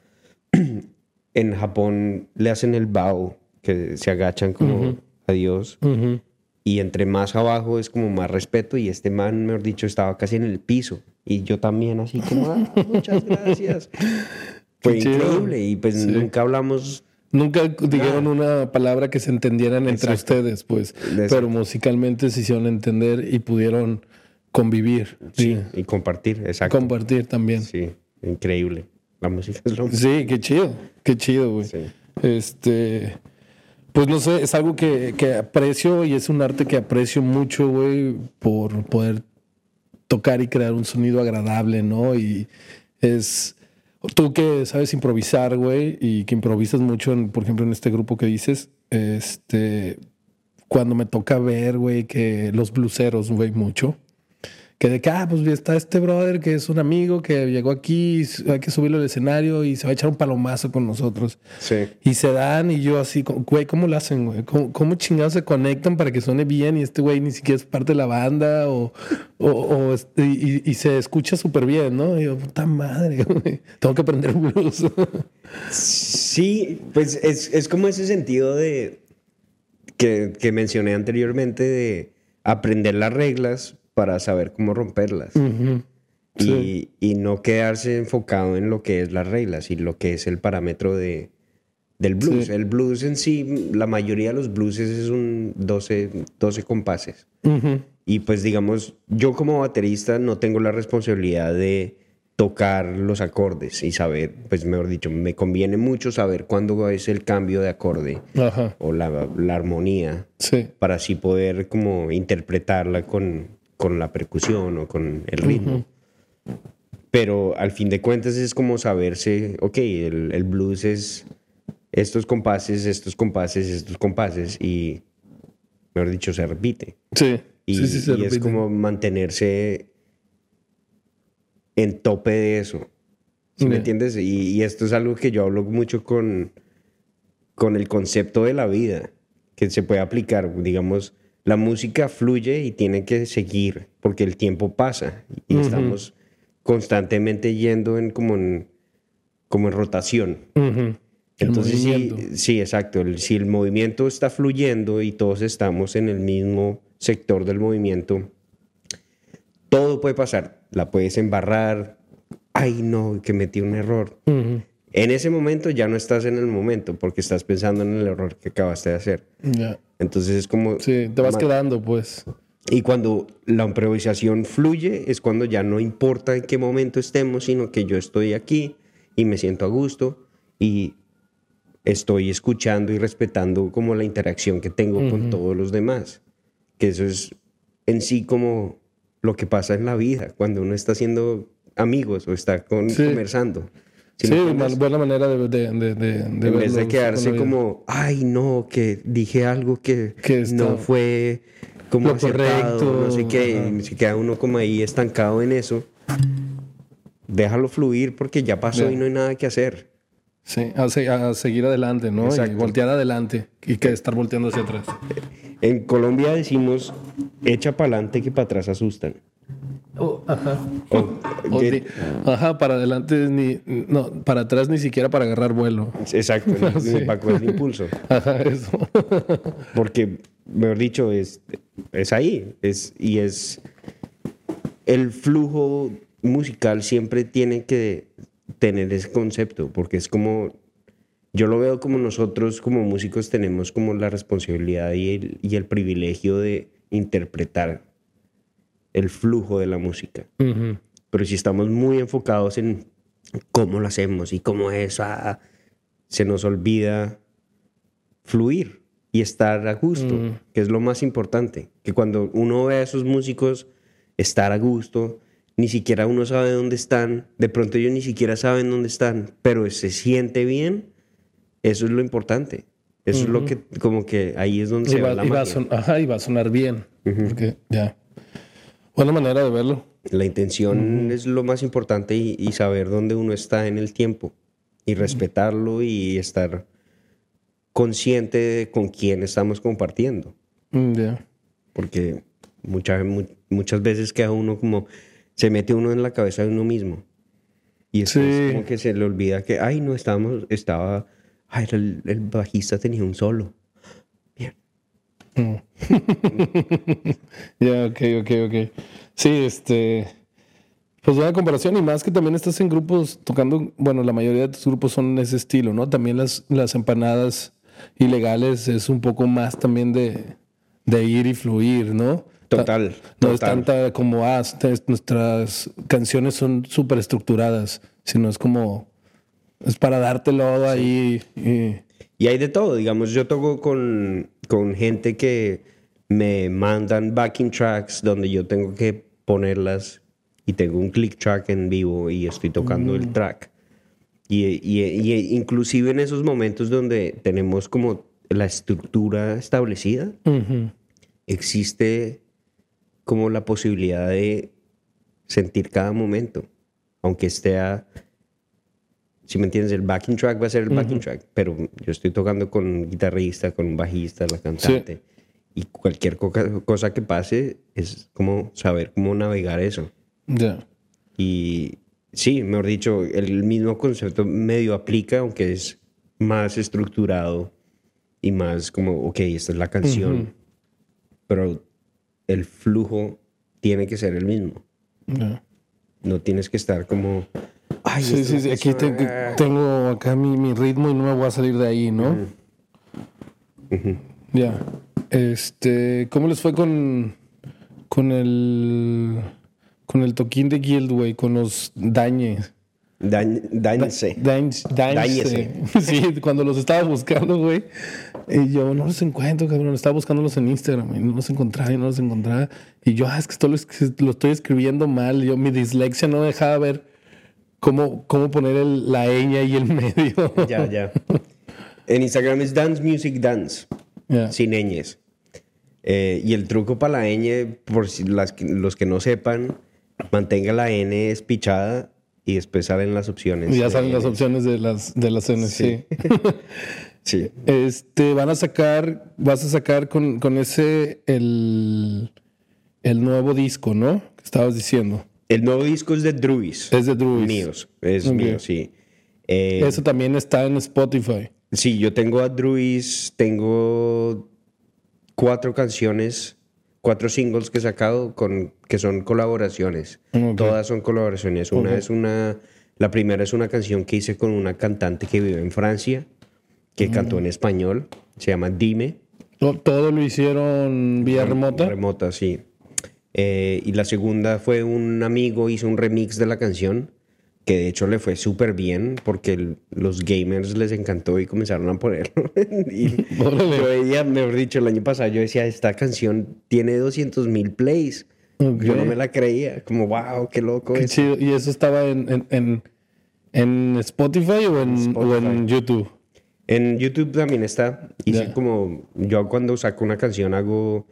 en Japón le hacen el bow que se agachan como adiós Ujú. y entre más abajo es como más respeto y este man, mejor dicho, estaba casi en el piso y yo también así como, "Ah, muchas gracias. Fue Qué chido. increíble y pues Sí. nunca hablamos, Nunca dijeron una palabra que se entendieran entre Exacto. ustedes, pues. Exacto. Pero musicalmente se hicieron entender y pudieron convivir. sí, Sí. y compartir, exacto. Compartir también. sí, increíble. La música es lo Sí, qué chido. Qué chido, güey. Sí. Este. Pues no sé, es algo que, que aprecio y es un arte que aprecio mucho, güey, por poder tocar y crear un sonido agradable, ¿no? Y es. Tú que sabes improvisar, güey, y que improvisas mucho, en, por ejemplo, en este grupo que dices, este. Cuando me toca ver, güey, que los bluseros, güey, mucho. Que de que, ah, pues está este brother que es un amigo que llegó aquí, hay que subirlo al escenario y se va a echar un palomazo con nosotros. Sí. Y se dan y yo así, güey, ¿cómo lo hacen, güey? ¿Cómo, cómo chingados se conectan para que suene bien y este güey ni siquiera es parte de la banda o, o, o y, y se escucha súper bien, ¿no? Y yo, puta madre, güey, tengo que aprender blues. Sí, pues es, es como ese sentido de que, que mencioné anteriormente de aprender las reglas para saber cómo romperlas. Y, y no quedarse enfocado en lo que es las reglas y lo que es el parámetro de, del blues. Sí. El blues en sí, la mayoría de los blueses es un 12, 12 compases. Y pues digamos, yo como baterista no tengo la responsabilidad de tocar los acordes y saber, pues mejor dicho, me conviene mucho saber cuándo es el cambio de acorde Ajá, o la, la armonía sí. para así poder como interpretarla con, con la percusión o con el ritmo. Pero al fin de cuentas es como saberse, ok, el, el blues es estos compases, estos compases, estos compases y, mejor dicho, se repite. Sí. Y, sí, sí, se y es repite. como mantenerse en tope de eso. ¿Sí me entiendes? Y, y esto es algo que yo hablo mucho con, con el concepto de la vida, que se puede aplicar. Digamos, la música fluye y tiene que seguir, porque el tiempo pasa y estamos constantemente yendo en como en, como en rotación. Entonces, sí, sí, exacto. El- si el movimiento está fluyendo y todos estamos en el mismo sector del movimiento, todo puede pasar. La puedes embarrar. Ay, no, que metí un error. En ese momento ya no estás en el momento porque estás pensando en el error que acabaste de hacer. Entonces es como... Sí, te vas quedando, pues. Y cuando la improvisación fluye es cuando ya no importa en qué momento estemos, sino que yo estoy aquí y me siento a gusto y estoy escuchando y respetando como la interacción que tengo con todos los demás. Que eso es en sí como lo que pasa en la vida, cuando uno está haciendo amigos o está con, conversando. Sí, una buena manera de, de, de, de En vez de quedarse como, ay, no, que dije algo que, no fue como lo correcto. No sé qué, y se queda uno como ahí estancado en eso. Déjalo fluir porque ya pasó y no hay nada que hacer. Sí, a, seguir adelante, ¿no? Y voltear adelante y que estar volteando hacia atrás. En Colombia decimos, echa para adelante que para atrás asustan. Oh, ajá. ajá, para adelante ni no, para atrás ni siquiera para agarrar vuelo. Exacto, ni para coger impulso. Ajá, eso. Porque, mejor dicho, es, es ahí. Es, y es el flujo musical siempre tiene que tener ese concepto, porque es como, yo lo veo como nosotros como músicos tenemos como la responsabilidad y el, y el privilegio de interpretar el flujo de la música. Pero si estamos muy enfocados en cómo lo hacemos y cómo es, ah, se nos olvida fluir y estar a gusto, que es lo más importante. Que cuando uno ve a esos músicos estar a gusto, ni siquiera uno sabe dónde están, de pronto ellos ni siquiera saben dónde están, pero se siente bien, eso es lo importante. Eso es lo que, como que ahí es donde se va, la y va a Ajá, y va a sonar bien, porque ya. Buena manera de verlo. La intención es lo más importante y, saber dónde uno está en el tiempo y respetarlo y estar consciente de con quién estamos compartiendo. Mm, porque muchas, muchas veces queda uno como, se mete uno en la cabeza de uno mismo. Y es como que se le olvida que, ay, no, estábamos, estaba, ay, el, bajista tenía un solo. Mm. ya, ok, ok, ok. Sí, este. Pues buena comparación y más que también estás en grupos tocando, bueno, la mayoría de tus grupos son ese estilo, ¿no? También las, las empanadas ilegales es un poco más también de, de ir y fluir, ¿no? Total. No es tanta como, ah, nuestras canciones son súper estructuradas, sino es como, es para dártelo ahí. Y... y... hay de todo, digamos, yo toco con, con gente que me mandan backing tracks donde yo tengo que ponerlas y tengo un click track en vivo y estoy tocando el track. Y, y, y, inclusive en esos momentos donde tenemos como la estructura establecida, existe como la posibilidad de sentir cada momento, aunque esté a, si me entiendes, el backing track va a ser el backing track, pero yo estoy tocando con un guitarrista, con un bajista, la cantante, y cualquier cosa que pase es como saber cómo navegar eso. Ya. Y sí, mejor dicho, el mismo concepto medio aplica, aunque es más estructurado y más como, ok, esta es la canción, pero el flujo tiene que ser el mismo. No tienes que estar como... Ay, sí, sí, sí. Aquí tengo acá mi, ritmo y no me voy a salir de ahí, ¿no? Ya. Este, ¿cómo les fue con, con el con el toquín de Guildway, con los dañes? Dañese. Dañese. Sí, cuando los estaba buscando, güey. Y yo no los encuentro, cabrón. Estaba buscándolos en Instagram y no los encontraba y no los encontraba. Y yo, ah, es que esto lo, lo estoy escribiendo mal. Yo, mi dislexia no dejaba ver cómo, cómo poner el, la ñ y el medio. Ya, ya. En Instagram es Dance Music Dance. Sin ñes. Eh, y el truco para la ñ, por si las, los que no sepan, mantenga la n espichada y después salen las opciones. Y ya salen las opciones de las, de las N, sí. sí. Este, van a sacar, vas a sacar con, con ese el, el nuevo disco, ¿no? Que estabas diciendo. El nuevo disco es de Druis. Es de Druis. Míos, es mío, sí. Eh, Eso también está en Spotify. Sí, yo tengo a Druis, tengo cuatro canciones cuatro singles que he sacado con, que son colaboraciones. Todas son colaboraciones. Una es una, la primera es una canción que hice con una cantante que vive en Francia, que mm. cantó en español, se llama Dime. ¿Todo lo hicieron vía remota? Remota, sí. Eh, y la segunda fue un amigo hizo un remix de la canción que de hecho le fue súper bien porque el- los gamers les encantó y comenzaron a ponerlo. y yo veía, mejor dicho, el año pasado yo decía, esta canción tiene 200 mil plays. Ok. Yo no me la creía, como, wow, qué loco Qué chido. ¿Y eso estaba en, en, en, en Spotify o en, Spotify. o en YouTube? En YouTube también está. Hice Ya. como, yo cuando saco una canción hago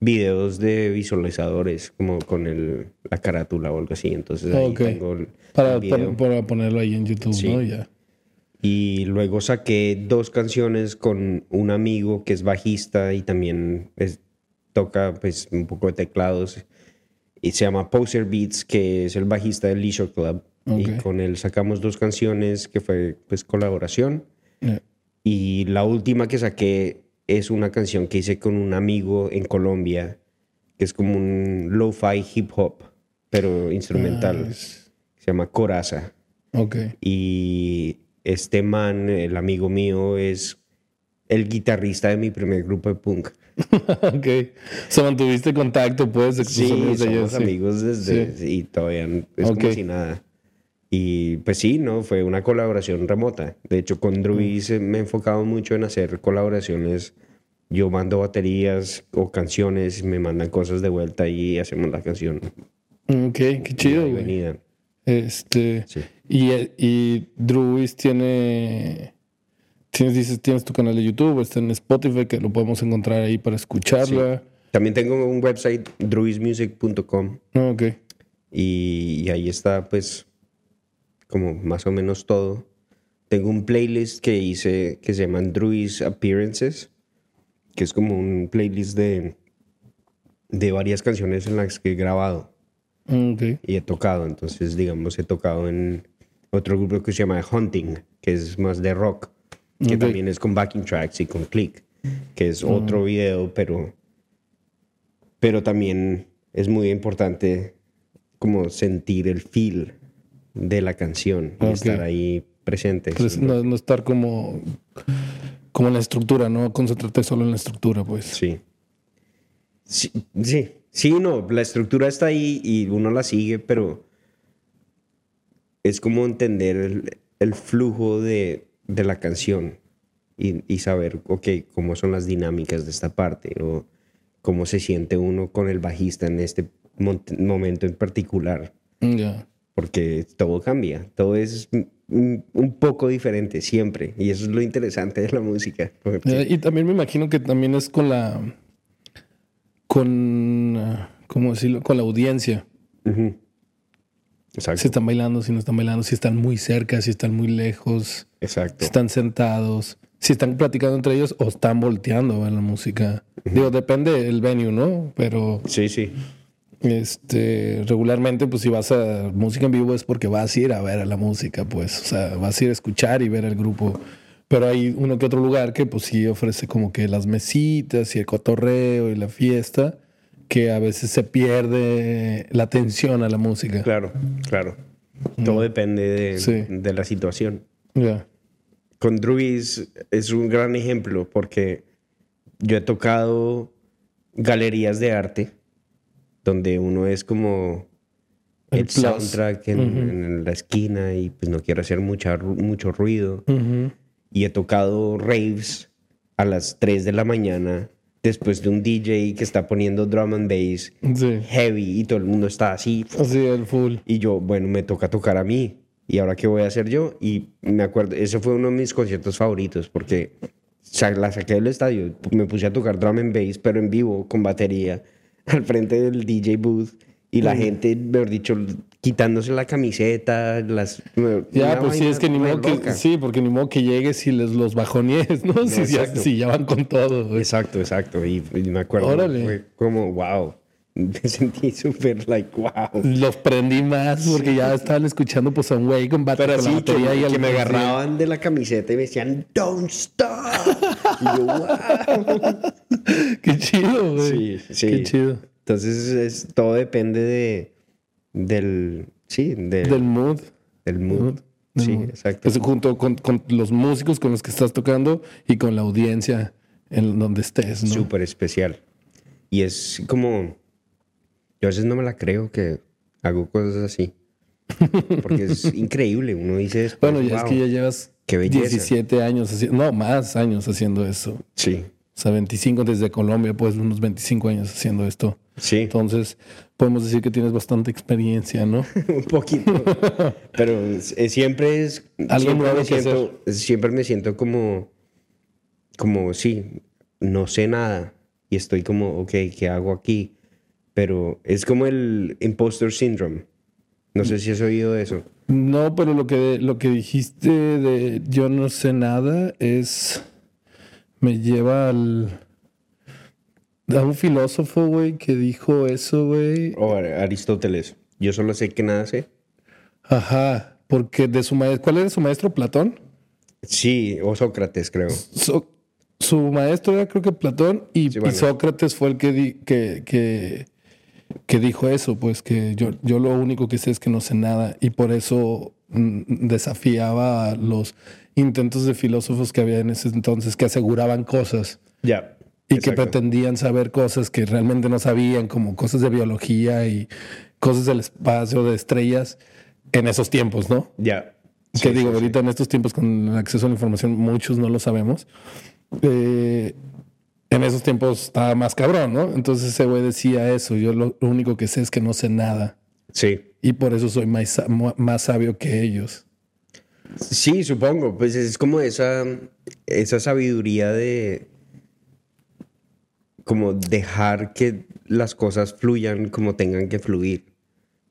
videos de visualizadores, como con el, la carátula o algo así. Entonces ahí tengo el, Para, el video. para, para ponerlo ahí en YouTube, Sí. ¿no? Ya. Y luego saqué dos canciones con un amigo que es bajista y también es- toca pues un poco de teclados. Y se llama Poser Beats, que es el bajista del Leisure Club. Y con él sacamos dos canciones que fue pues colaboración. Y la última que saqué es una canción que hice con un amigo en Colombia, que es como un lo-fi hip hop, pero instrumental. Nice. Se llama Coraza. Ok. Y este man, el amigo mío, es el guitarrista de mi primer grupo de punk. ok. Se mantuviste contacto, pues, Sí, amigos somos allá, sí. amigos desde... Y todavía es Ok. como si nada. Y pues sí, ¿no? Fue una colaboración remota. De hecho, con Druis eh, me he enfocado mucho en hacer colaboraciones. Yo mando baterías o canciones, me mandan cosas de vuelta y hacemos la canción. Ok, qué chido, güey. Este. Sí. Y, y Druis tiene. Tienes, dices, tienes tu canal de YouTube, está en Spotify, que lo podemos encontrar ahí para escucharla. También tengo un website, druismusic.com. No, ok. Y, y ahí está, pues, como más o menos todo. Tengo un playlist que hice que se llama Druis Appearances, que es como un playlist de, de varias canciones en las que he grabado Ok. y he tocado. Entonces, digamos, he tocado en otro grupo que se llama Hunting, que es más de rock, que Ok. también es con backing tracks y con click, que es otro video, pero, pero también es muy importante como sentir el feel de la canción y estar ahí presente. Pues no, no estar como. Como en la estructura, no concentrarte solo en la estructura, pues. Sí. Sí, sí, sí, no, la estructura está ahí y uno la sigue, pero es como entender el, el flujo de, de la canción y, y saber, ok, cómo son las dinámicas de esta parte o cómo se siente uno con el bajista en este momento en particular, Ya. Porque todo cambia, todo es un, poco diferente siempre y eso es lo interesante de la música. porque- Eh, Y también me imagino que también es con la. Con. ah, ¿Cómo decirlo? Con la audiencia. Ujú. Exacto. Si están bailando, si no están bailando, si están muy cerca, si están muy lejos, Exacto. si están sentados, si están platicando entre ellos o están volteando a ver la música. Digo, depende del venue, ¿no? Pero Sí, sí. Este regularmente, pues si vas a música en vivo es porque vas a ir a ver a la música, pues. O sea, vas a ir a escuchar y ver al grupo. Pero hay uno que otro lugar que pues sí ofrece como que las mesitas y el cotorreo y la fiesta, que a veces se pierde la atención a la música. Claro, claro. Todo depende de, Sí. de la situación. Ya. Con Druis es un gran ejemplo porque yo he tocado galerías de arte donde uno es como El soundtrack en, en la esquina y pues no quiero hacer mucha, mucho ruido. Y he tocado raves a las 3 de la mañana después de un DJ que está poniendo drum and bass Sí. heavy y todo el mundo está así Así, el full. Y yo, bueno, me toca tocar a mí. ¿Y ahora qué voy a hacer yo? Y me acuerdo, ese fue uno de mis conciertos favoritos porque la saqué del estadio, me puse a tocar drum and bass, pero en vivo, con batería, al frente del DJ booth. Y la gente, mejor dicho, quitándose la camiseta, las... Ya, pues sí, es que ni modo que, sí, porque ni modo que llegues y les los bajonees, ¿no? si, ya, si ya van con todo. güey. Exacto, exacto. Y, y me acuerdo, Órale. fue como, wow. Me sentí súper, like, wow. Los prendí más porque ya estaban escuchando pues a un güey con, Pero con sí, la batería que, y que me agarraban de la camiseta y me decían, don't stop. y yo, wow. Qué chido, güey. Sí, sí. Qué chido. Entonces, es, todo depende de, del, sí, de- Del mood. del mood. Sí, exacto. Eso junto con, con los músicos con los que estás tocando y con la audiencia en donde estés, ¿no? Súper especial. Y es como, yo a veces no me la creo que hago cosas así. Porque es increíble. Uno dice. después, Bueno, ya es "Wow, que ya llevas qué belleza". 17 años haciendo, no, más años haciendo eso. Sí, O sea, 25 desde Colombia, pues unos 25 años haciendo esto. sí. Entonces, podemos decir que tienes bastante experiencia, ¿no? un poquito. Pero eh, siempre es. Algo siempre nuevo me siento, siempre me siento como. Como, sí, no sé nada. Y estoy como, ok, ¿qué hago aquí? Pero es como el imposter syndrome. No sé si has oído de eso. No, pero lo que, lo que dijiste de yo no sé nada es. Me lleva al. A un filósofo, güey, que dijo eso, güey. O Ar- Aristóteles. Yo solo sé que nada sé. Ajá, porque de su maestro. ¿Cuál era su maestro? Platón. Sí, o Sócrates, creo. So- su maestro era creo que Platón y, Sí, y bueno. Sócrates fue el que, di- que, que, que dijo eso, pues que yo, yo lo único que sé es que no sé nada y por eso mm, desafiaba a los intentos de filósofos que había en ese entonces que aseguraban cosas Ya. y que exacto. pretendían saber cosas que realmente no sabían, como cosas de biología y cosas del espacio, de estrellas, en esos tiempos, ¿no? Ya. que Sí, digo, sí, sí. ahorita en estos tiempos con el acceso a la información, muchos no lo sabemos. Eh, en esos tiempos estaba más cabrón, ¿no? Entonces ese güey decía eso. Yo lo, lo único que sé es que no sé nada. Sí. Y por eso soy más, más sabio que ellos. Sí, supongo. Pues es como esa, esa sabiduría de como dejar que las cosas fluyan como tengan que fluir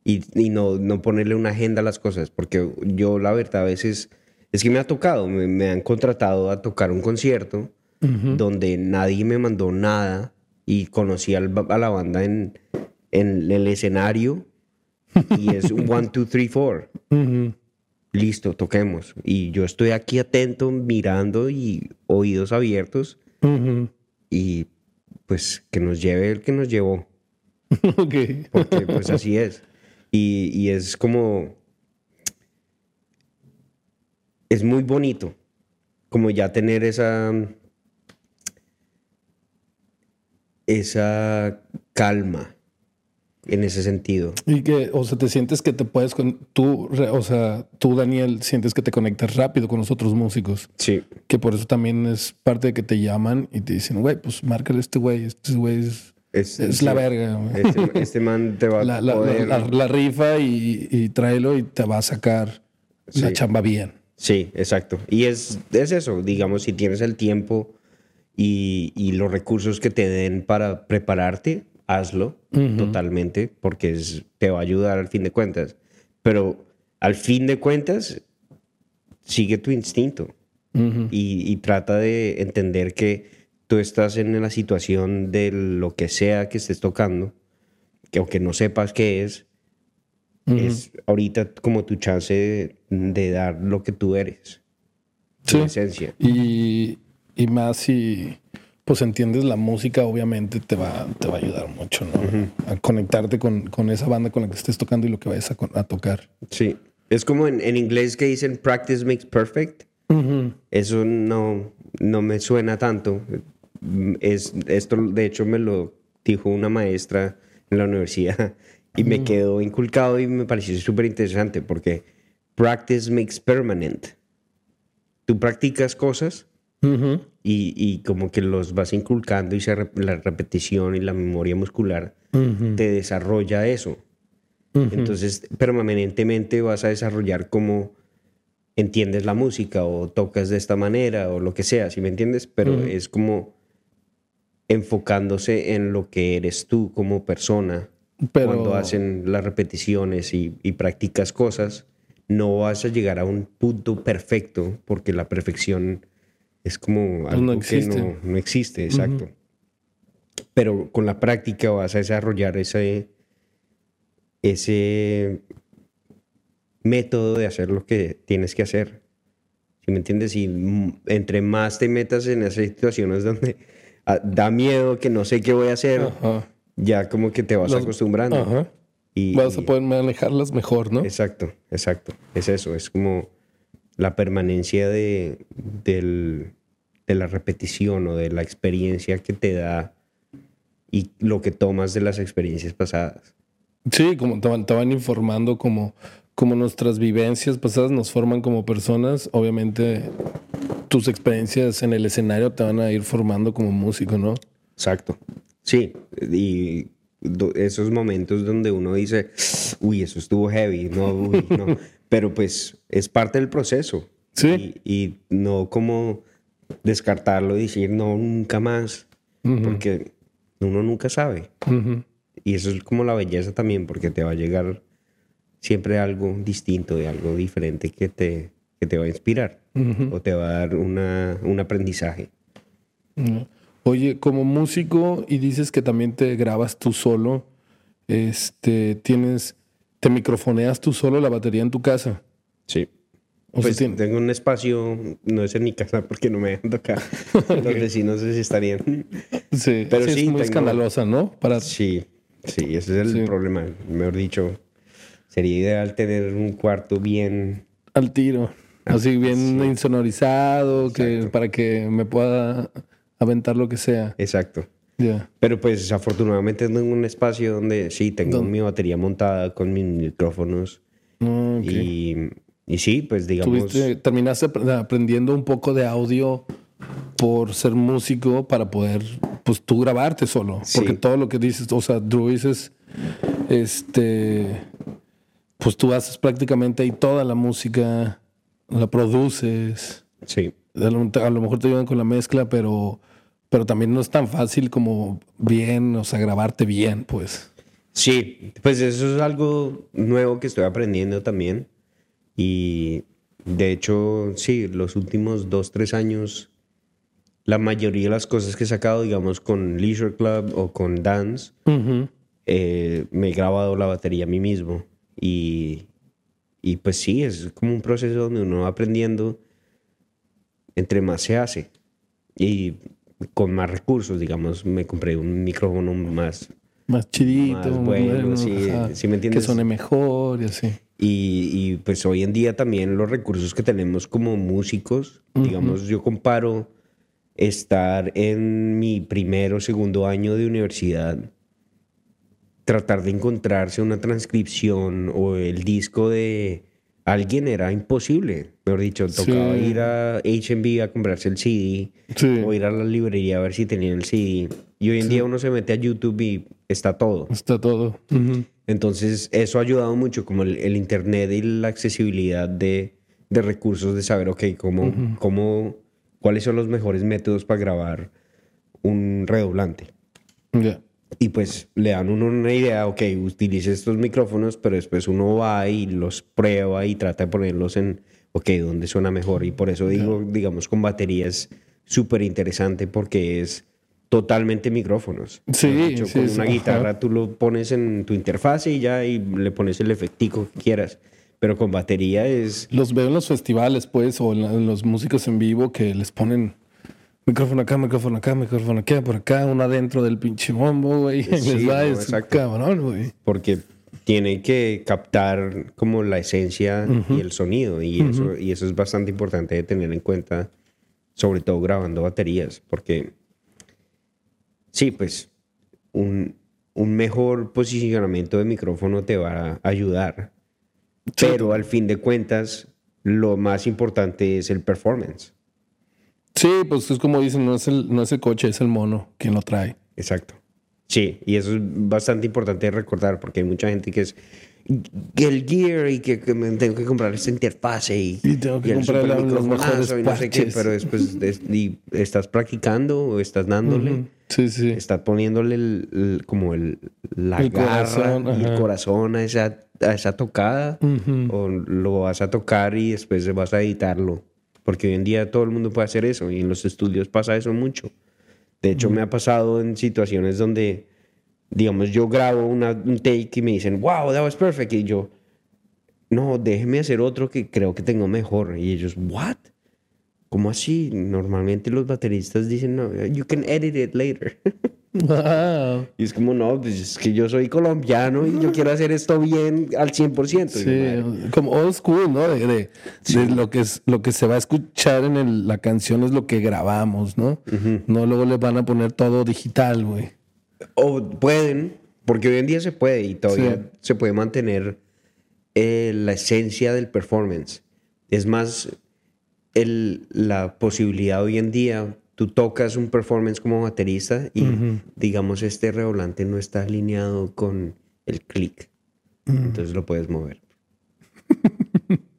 y, y no, no ponerle una agenda a las cosas. Porque yo la verdad a veces es que me ha tocado, me, me han contratado a tocar un concierto donde nadie me mandó nada y conocí al a la banda en, en el escenario y es un one, two, three, four listo, toquemos. Y yo estoy aquí atento, mirando y oídos abiertos y pues que nos lleve el que nos llevó, ok. porque pues así es. Y, y es como... Es muy bonito, como ya tener esa... Esa calma en ese sentido. Y que, o sea, te sientes que te puedes, con, tú, o sea, tú, Daniel, sientes que te conectas rápido con los otros músicos. Sí, Que por eso también es parte de que te llaman y te dicen, güey, pues márcale a este güey, este güey es, es, es sí. la verga. güey". Este, este man te va la, a la- poder... la- la rifa y, y tráelo y te va a sacar la Sí. chamba bien. Sí, exacto. Y es, es eso, digamos, si tienes el tiempo y, y los recursos que te den para prepararte, hazlo totalmente, porque es- te va a ayudar al fin de cuentas. Pero al fin de cuentas, sigue tu instinto y, y trata de entender que tú estás en la situación de lo que sea que estés tocando, que aunque no sepas qué es, es ahorita como tu chance de, de dar lo que tú eres, tu Sí. esencia. Y, y más si pues entiendes la música, obviamente te va, te va a ayudar mucho, ¿no? A conectarte con, con esa banda con la que estés tocando y lo que vayas a, a tocar. Sí. Es como en, en inglés que dicen practice makes perfect. Eso no, no me suena tanto. Es, esto, de hecho, me lo dijo una maestra en la universidad y me quedó inculcado y me pareció súper interesante porque practice makes permanent. Tú practicas cosas Y, y como que los vas inculcando y se la repetición y la memoria muscular te desarrolla eso. Entonces, permanentemente vas a desarrollar cómo entiendes la música o tocas de esta manera o lo que sea, ¿sí me entiendes? Pero es como enfocándose en lo que eres tú como persona. Pero- Cuando hacen las repeticiones y, y practicas cosas, no vas a llegar a un punto perfecto porque la perfección es como algo no que no, no existe, exacto. Pero con la práctica vas a desarrollar ese, ese método de hacer lo que tienes que hacer. ¿Sí me entiendes? Y mm, entre más te metas en esas situaciones donde ah, da miedo que no sé qué voy a hacer, Ajá. ya como que te vas acostumbrando. Ajá. Y, Vas a poder manejarlas mejor, ¿no? Exacto, exacto. Es eso, es como la permanencia de, del- de la repetición o de la experiencia que te da y lo que tomas de las experiencias pasadas. Sí, como te van, te van informando como, como nuestras vivencias pasadas nos forman como personas, obviamente tus experiencias en el escenario te van a ir formando como músico, ¿no? Exacto. Sí, y esos momentos donde uno dice, uy, eso estuvo heavy, no, uy, no. Pero pues es parte del proceso. Sí. Y, no como descartarlo y decir, no, nunca más. Porque uno nunca sabe. Y eso es como la belleza también, porque te va a llegar siempre algo distinto, de algo diferente que te, que te va a inspirar o te va a dar una, un aprendizaje. Oye, como músico y dices que también te grabas tú solo, este, tienes, te microfoneas tú solo la batería en tu casa. Sí. pues tengo un espacio, no es en mi casa porque no me dejan tocar. Los vecinos no sé si estarían. Sí, pero sí, es muy escandalosa, ¿no? Para... Sí, sí, ese es el problema. Mejor dicho, sería ideal tener un cuarto bien... Al tiro. Así bien insonorizado, que, para que me pueda aventar lo que sea. Exacto. Pero pues afortunadamente tengo un espacio donde sí, tengo mi batería montada con mis micrófonos. Ah, y, y, sí, pues digamos... terminaste aprendiendo un poco de audio por ser músico para poder, pues tú grabarte solo. Porque todo lo que dices, o sea, Druis es, este, pues tú haces prácticamente ahí toda la música, la produces. Sí. A lo, mejor te ayudan con la mezcla, pero, pero también no es tan fácil como bien, o sea, grabarte bien, pues. Sí, pues eso es algo nuevo que estoy aprendiendo también. Y de hecho, sí, los últimos dos, tres años, la mayoría de las cosas que he sacado, digamos, con Leisure Club o con Dance, eh, me he grabado la batería a mí mismo. Y, y pues sí, es como un proceso donde uno va aprendiendo entre más se hace. Y con más recursos, digamos, me compré un micrófono más... Más chidito, más bueno, sí, me entiendes? Que suene mejor y así. Y, y, pues hoy en día también los recursos que tenemos como músicos, digamos, yo comparo estar en mi primero o segundo año de universidad, tratar de encontrarse una transcripción o el disco de alguien era imposible. Mejor dicho, tocaba ir a HB a comprarse el CD o ir a la librería a ver si tenían el CD. Y hoy en día uno se mete a YouTube y está todo. Está todo. Entonces, eso ha ayudado mucho, como el, Internet y la accesibilidad de, de, recursos, de saber, ok, cómo, cómo, cuáles son los mejores métodos para grabar un redoblante. Ya y pues le dan uno una idea, ok, utilice estos micrófonos, pero después uno va y los prueba y trata de ponerlos en, ok, donde suena mejor. Y por eso digo, digamos, con batería es súper interesante porque es totalmente micrófonos. Sí, con una guitarra tú lo pones en tu interfase y ya y le pones el efectico que quieras. Pero con batería es... Los veo en los festivales, pues, o en los músicos en vivo que les ponen Micrófono acá, micrófono acá, micrófono acá, por acá, uno adentro del pinche bombo, güey. Sí, cabrón, güey. Porque tiene que captar como la esencia y el sonido. Y, eso, y eso es bastante importante de tener en cuenta, sobre todo grabando baterías. Porque, sí, pues, un, un mejor posicionamiento de micrófono te va a ayudar. Pero al fin de cuentas, lo más importante es el performance. Sí, pues es como dicen, no es, el, no es el coche, es el mono quien lo trae. Exacto. Sí, y eso es bastante importante recordar porque hay mucha gente que es el gear y que, me tengo que comprar esta interfase y, tengo que comprar los mejores y no sé qué, pero después y estás practicando o estás dándole. Sí, sí. Estás poniéndole el, como el, la garra y el corazón a esa, a esa tocada o lo vas a tocar y después vas a editarlo porque hoy en día todo el mundo puede hacer eso y en los estudios pasa eso mucho. De hecho, me ha pasado en situaciones donde, digamos, yo grabo una, un take y me dicen, wow, that was perfect. Y yo, no, déjeme hacer otro que creo que tengo mejor. Y ellos, what? ¿Cómo así? Normalmente los bateristas dicen, no, you can edit it later. Y es como, no, pues es que yo soy colombiano y yo quiero hacer esto bien al 100%. Sí, como old school, ¿no? De, lo, que es, lo que se va a escuchar en la canción es lo que grabamos, ¿no? No luego le van a poner todo digital, güey. O pueden, porque hoy en día se puede y todavía se puede mantener eh, la esencia del performance. Es más el, la posibilidad hoy en día. Tú tocas un performance como baterista y, digamos, este revolante no está alineado con el click. Entonces lo puedes mover.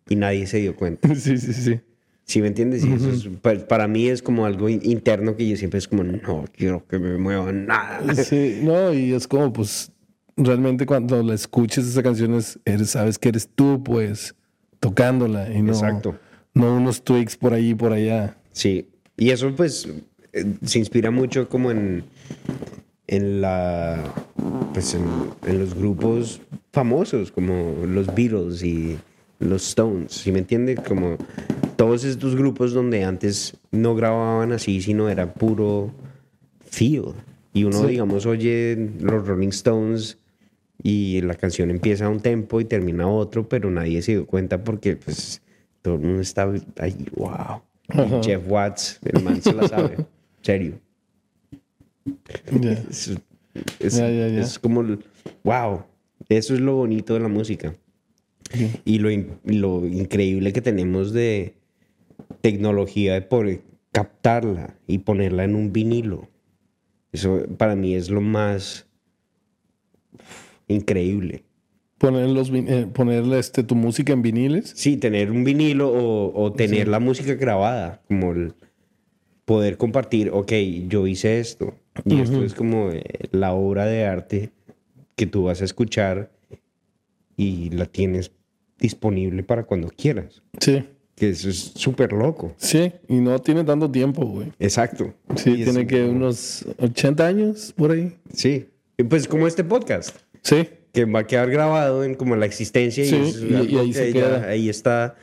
y nadie se dio cuenta. Sí, sí, sí. ¿Sí me entiendes? Y eso es- pa- para mí es como algo in- interno que yo siempre es como, no quiero que me muevan nada. Sí, no, y es como, pues, realmente cuando la escuches esa canción, es, eres, sabes que eres tú, pues, tocándola y no, Exacto. no unos tweaks por ahí y por allá. Sí, y eso pues eh, se inspira mucho como en, en la, pues en, en los grupos famosos como los Beatles y los Stones, ¿sí me entiendes? Como todos estos grupos donde antes no grababan así, sino era puro feel. Y uno, Sí. digamos, oye los Rolling Stones y la canción empieza a un tempo y termina otro, pero nadie se dio cuenta porque pues todo el mundo está ahí, wow. Ajá. Jeff Watts, el man se la sabe, serio. Es, es- como, wow, eso es lo bonito de la música. Y lo, lo increíble que tenemos de tecnología de poder captarla y ponerla en un vinilo. Eso para mí es lo más increíble. Poner los, eh, ponerle este, tu música en viniles. Sí, tener un vinilo o, o tener la música grabada, como el poder compartir, ok, yo hice esto. Y esto es como eh, la obra de arte que tú vas a escuchar y la tienes disponible para cuando quieras. Sí, Que eso es súper loco. sí, y no tiene tanto tiempo, güey. Exacto. Sí, Y tiene que como- unos 80 años por ahí. Sí. Pues como este podcast. Sí, que va a quedar grabado en como la existencia y, Sí, es y- y ahí que se ya- queda. ahí está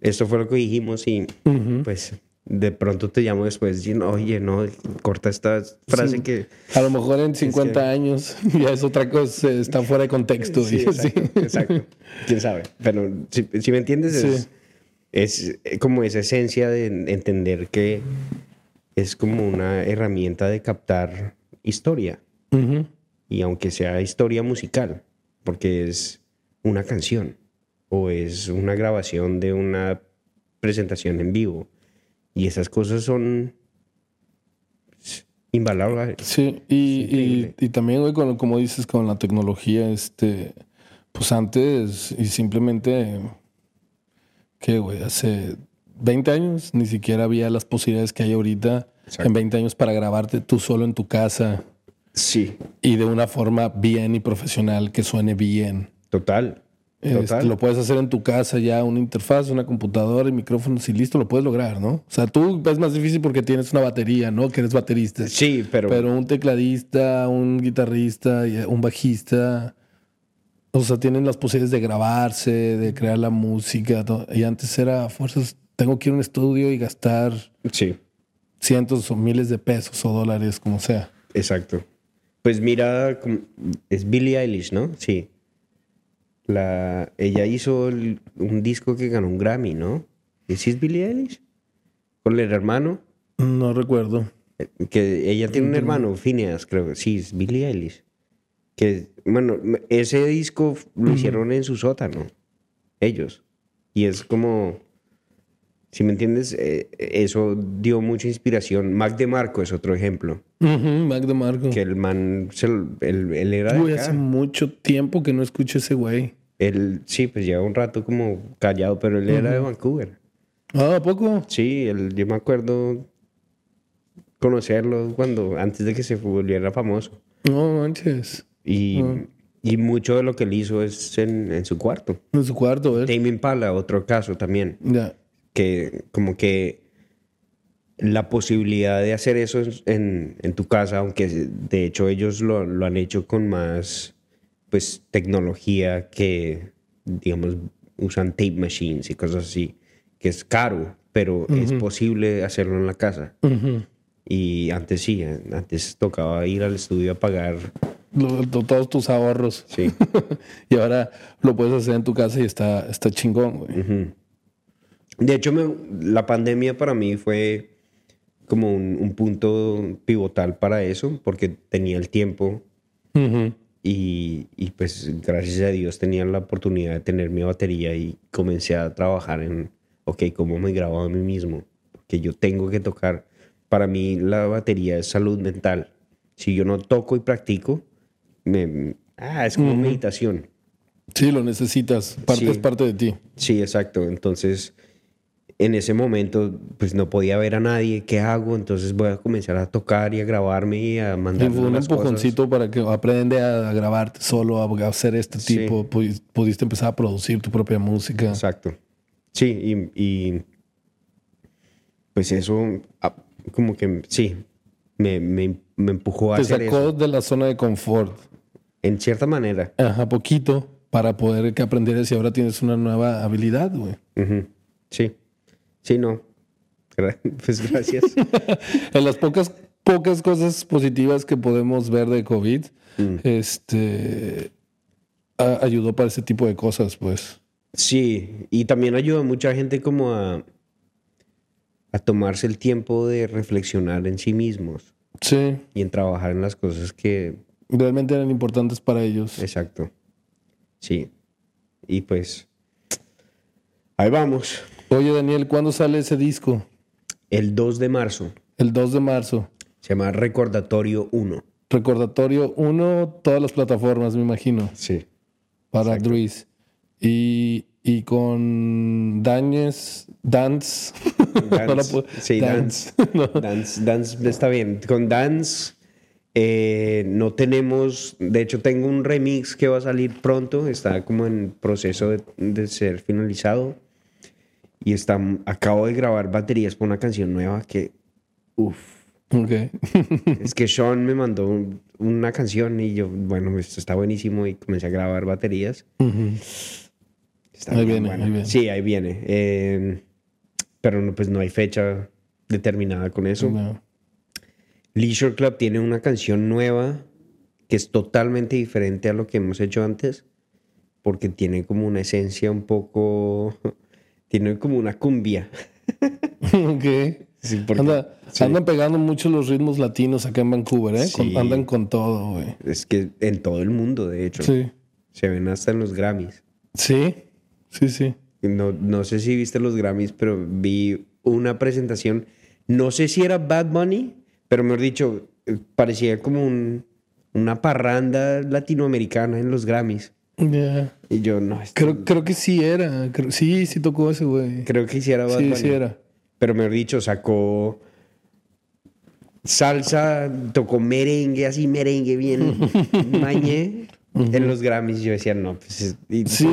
esto fue lo que dijimos y pues de pronto te llamo después y no, oye no corta esta frase Sí. que a lo mejor en 50 años ya es otra cosa, está fuera de contexto. sí, y- exacto, exacto. quién sabe pero si, si me entiendes es, es eh, como esa esencia de entender que es como una herramienta de captar historia Ujú. Y aunque sea historia musical, porque es una canción o es una grabación de una presentación en vivo y esas cosas son invalables. Sí, y, y, también, güey, con- como dices, con la tecnología, este, pues antes, y simplemente, ¿qué, güey? Hace 20 años ni siquiera había las posibilidades que hay ahorita Exacto. en 20 años para grabarte tú solo en tu casa Sí, y de una forma bien y profesional que suene bien. total. Este, Total. lo puedes hacer en tu casa ya, una interfaz, una computadora y micrófonos y listo, lo puedes lograr, ¿no? O sea, tú es más difícil porque tienes una batería, ¿no? Que eres baterista. Sí, pero, Pero un tecladista, un guitarrista, un bajista, o sea, tienen las posibilidades de grabarse, de crear la música. todo. Y antes era fuerzas, tengo que ir a un estudio y gastar sí, cientos o miles de pesos o dólares, como sea. exacto. Pues mira, es Billie Eilish, ¿no? Sí. La, ella hizo el- un disco que ganó un Grammy, ¿no? ¿Y sí es Billie Eilish? Con el hermano. No recuerdo. Que ella tiene un hermano, Phineas, creo. Sí, es Billie Eilish. Que, bueno, ese disco lo hicieron en su sótano. Ellos. Y es como. Si me entiendes, Eh, eso dio mucha inspiración. Mac DeMarco es otro ejemplo. Ujú, Mac DeMarco. Que el man, él, él era de acá. hace mucho tiempo que no escucho ese güey. Él, sí, pues lleva un rato como callado, pero él era de Vancouver. Ah, ¿a poco? Sí, él, yo me acuerdo conocerlo cuando, antes de que se volviera famoso. No manches. Y, Ah. y mucho de lo que él hizo es en, en su cuarto. En su cuarto, ¿eh? Tame Impala, otro caso también, Ya. que como que la posibilidad de hacer eso en, en tu casa, aunque de hecho ellos lo, lo han hecho con más pues tecnología que, digamos, usan tape machines y cosas así, que es caro, pero es posible hacerlo en la casa. Y antes sí, antes tocaba ir al estudio a pagar. Todos tus ahorros. Sí. y ahora lo puedes hacer en tu casa y está, está chingón, güey. De hecho, me- la pandemia para mí fue como un, un punto pivotal para eso, porque tenía el tiempo. Y, y, pues gracias a Dios tenía la oportunidad de tener mi batería y comencé a trabajar en, ok, cómo me grabo a mí mismo. Que yo tengo que tocar. Para mí la batería es salud mental. Si yo no toco y practico, me, ah, es como meditación. Sí, lo necesitas. Parte, Es parte de ti. Sí, exacto. Entonces, en ese momento, pues no podía ver a nadie. ¿Qué hago? Entonces voy a comenzar a tocar y a grabarme y a mandar. un empujoncito para que aprende a grabarte solo, a hacer este tipo. Pudiste empezar a producir tu propia música. Exacto. Sí, y, pues eso, ah, como que sí, me, me, me empujó a Te hacer sacó de la zona de confort. En cierta manera. Ajá, poquito, para poder que aprendieras y ahora tienes una nueva habilidad, güey. Sí. Sí, no. Pues gracias. en las pocas, pocas cosas positivas que podemos ver de COVID, mm. este ayudó para ese tipo de cosas, pues. Sí, y también ayudó a mucha gente como a, a tomarse el tiempo de reflexionar en sí mismos. Sí. Y en trabajar en las cosas que... Realmente eran importantes para ellos. Exacto. Sí. Y pues... Ahí vamos. Oye, Daniel, ¿cuándo sale ese disco? El 2 de marzo. El 2 de marzo. Se llama Recordatorio 1. Recordatorio 1, todas las plataformas, me imagino. Sí. Para Druis. Y, y con Dañez, Dance. Dance. sí, Dance. Dance. Dance. está bien. Con Dance eh, no tenemos, de hecho tengo un remix que va a salir pronto, está como en proceso de, de ser finalizado. Y está, acabo de grabar baterías para una canción nueva que, uff. Okay. es que Sean me mandó una canción y yo, bueno, esto está buenísimo y comencé a grabar baterías. ahí, viene, ahí viene, Sí, ahí viene. Eh, pero no, pues no hay fecha determinada con eso. Leisure Club tiene una canción nueva que es totalmente diferente a lo que hemos hecho antes porque tiene como una esencia un poco tiene como una cumbia. ok. Sí, Andan pegando mucho los ritmos latinos acá en Vancouver, ¿eh? andan con todo, güey. Es que en todo el mundo, de hecho. Sí. Se ven hasta en los Grammys. Sí, sí, sí. No, no sé si viste los Grammys, pero vi una presentación. No sé si era Bad Bunny, pero mejor dicho, eh, parecía como un, una parranda latinoamericana en los Grammys. Y yo, no. Creo, creo que sí era. sí, sí tocó ese güey. Creo que hiciera Sí, sí era. Pero mejor dicho, sacó salsa, tocó merengue, así merengue bien mañé en los Grammys. Yo decía, no, pues. sí,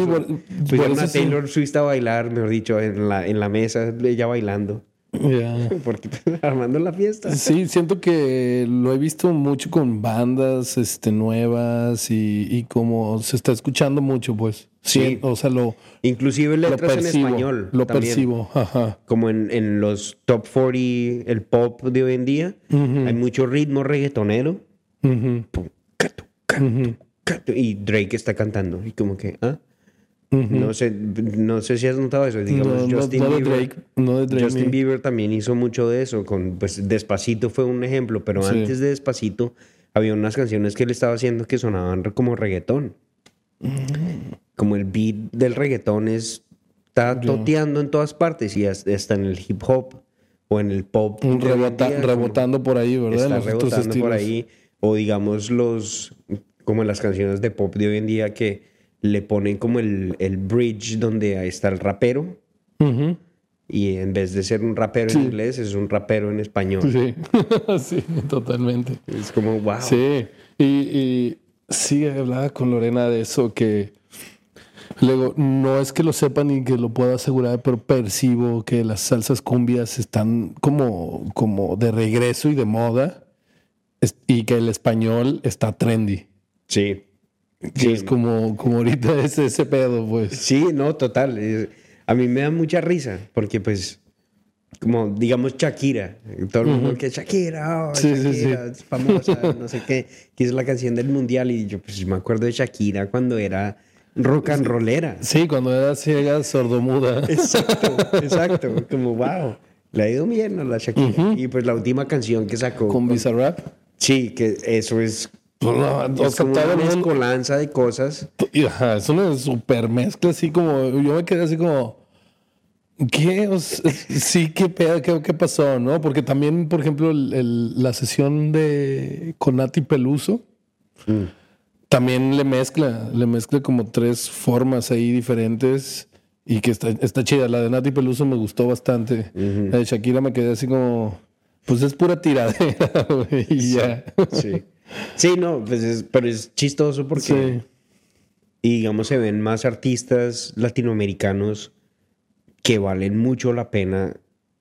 pues, Taylor Swift a bailar, mejor dicho, en la, en la mesa, ella bailando. Ya. Porque armando la fiesta. Sí, siento que lo he visto mucho con bandas este, nuevas y, y como se está escuchando mucho, pues. Sí. o sea, lo. Inclusive letras en español. Lo percibo, ajá. Como en, en, los top 40, el pop de hoy en día, hay mucho ritmo reggaetonero. y Drake está cantando. Y como que, ¿ah? No sé, no sé si has notado eso. Digamos, Justin, Bieber, Justin Bieber también hizo mucho de eso. Con, pues Despacito fue un ejemplo, pero antes de Despacito había unas canciones que él estaba haciendo que sonaban como reggaetón. Como el beat del reggaetón es, está toteando en todas partes y hasta en el hip hop o en el pop. rebotando por ahí, ¿verdad? Está rebotando por ahí. O digamos los, como en las canciones de pop de hoy en día que le ponen como el, el bridge donde está el rapero. Y en vez de ser un rapero en inglés, es un rapero en español. Sí, sí, totalmente. Es como, wow. Sí, y, y sí, hablaba con Lorena de eso, que luego no es que lo sepan ni que lo pueda asegurar, pero percibo que las salsas cumbias están como, como de regreso y de moda y que el español está trendy. Sí. Sí. Es como, como ahorita ese, ese pedo, pues. Sí, no, total. A mí me da mucha risa porque, pues, como digamos Shakira, todo el mundo que Shakira, oh, Shakira, es famosa, no sé qué, que es la canción del mundial y yo pues me acuerdo de Shakira cuando era rock and rollera. Sí, cuando era ciega, sordomuda. Exacto, exacto, como wow, le ha ido bien a la Shakira. Y pues la última canción que sacó con Bizarrap. Sí, que eso es Pues no, o Es como una mezcolanza de cosas. ajá, es una super mezcla así como. Yo me quedé así como. ¿Qué? O sea, sí, ¿qué, pedo? ¿Qué, qué pasó? ¿No? Porque también, por ejemplo, el- el- la sesión de con Nati Peluso Mm. también le mezcla, le mezcla como tres formas ahí diferentes y que está, está chida. La de Nati Peluso me gustó bastante. La de Shakira me quedé así como, pues es pura tiradera, güey, y ya. Sí. Sí, no, pues es, pero es chistoso porque, Sí. y digamos, se ven más artistas latinoamericanos que valen mucho la pena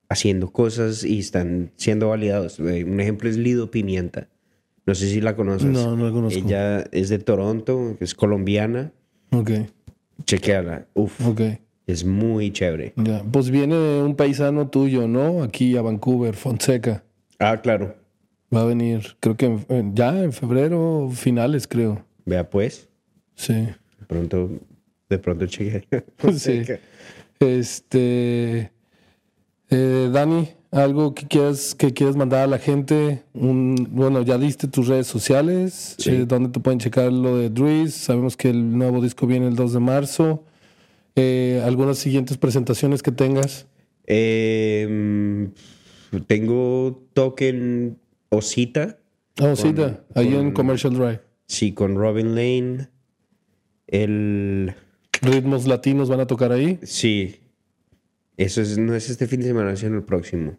haciendo cosas y están siendo validados. Eh, Un ejemplo es Lido Pimienta. No sé si la conoces. No, no la conozco. Ella es de Toronto, es colombiana. Ok, Chequeala. Uf, ok. es muy chévere. Ya. Pues viene un paisano tuyo, ¿no? Aquí a Vancouver, Fonseca. Ah, claro. Va a venir, creo que en- ya en febrero, finales, creo. Vea pues. Sí. De pronto, de pronto chequea. Sí. Este. eh, Dani, algo que quieras, que quieras mandar a la gente. Un, bueno, ya diste tus redes sociales, Sí. eh, donde te pueden checar lo de Druis. Sabemos que el nuevo disco viene el 2 de marzo. Eh, algunas siguientes presentaciones que tengas. Eh, tengo token Osita. Oh, sí, da, ahí en con- Commercial Drive. Sí, con Robin Lane. El. Ritmos latinos van a tocar ahí. Sí. Eso es, no es este fin de semana, en el próximo.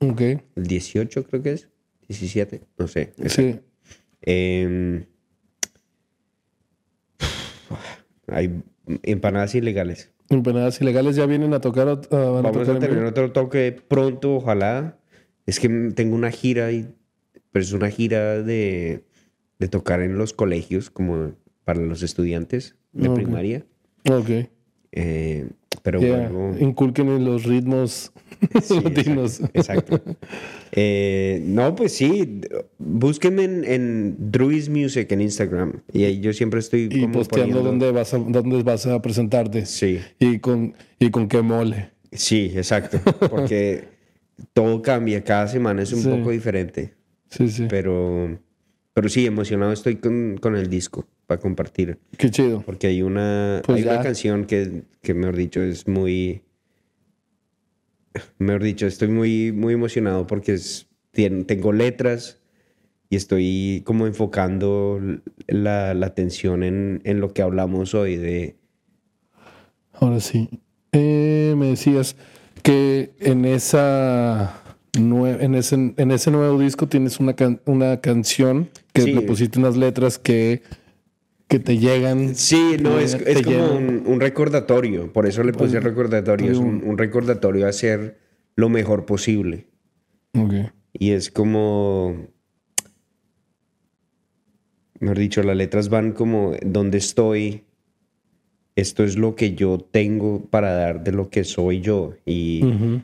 Ok. El 18 creo que es. 17. No sé. Sí. Em, hay empanadas ilegales. Empanadas ilegales ya vienen a tocar. ah, van a Vamos tocar a tener vivo. otro toque pronto, ojalá. Es que tengo una gira, y, pero es una gira de, de tocar en los colegios, como para los estudiantes de Ok. primaria. Ok. Eh, pero bueno, Inculquen en los ritmos Sí, latinos. Exacto. Eh, no, pues sí. Búsquenme en, en Druis Music en Instagram. Y ahí yo siempre estoy Y como posteando poniendo- dónde vas a, dónde vas a presentarte. Sí, Y con, y con qué mole. sí, exacto. Porque todo cambia. Cada semana es un Sí. poco diferente. Sí, sí. Pero, pero sí, emocionado estoy con, con el disco para compartir. Qué chido. Porque hay una, Pues hay una canción que, que, mejor dicho, es muy... Mejor dicho, estoy muy, muy emocionado porque es, tengo letras y estoy como enfocando la, la atención en, en lo que hablamos hoy de... Ahora sí. Eh, me decías que en esa nue- en ese, en ese nuevo disco tienes una, can- una canción que Sí. le pusiste unas letras que, que te llegan. Sí, no, es, Te es como un, un recordatorio, por eso le puse recordatorio, es un, un recordatorio a hacer lo mejor posible. Ok. Y es como, mejor dicho, las letras van como donde estoy. Esto es lo que yo tengo para dar de lo que soy yo. Y, Ujú.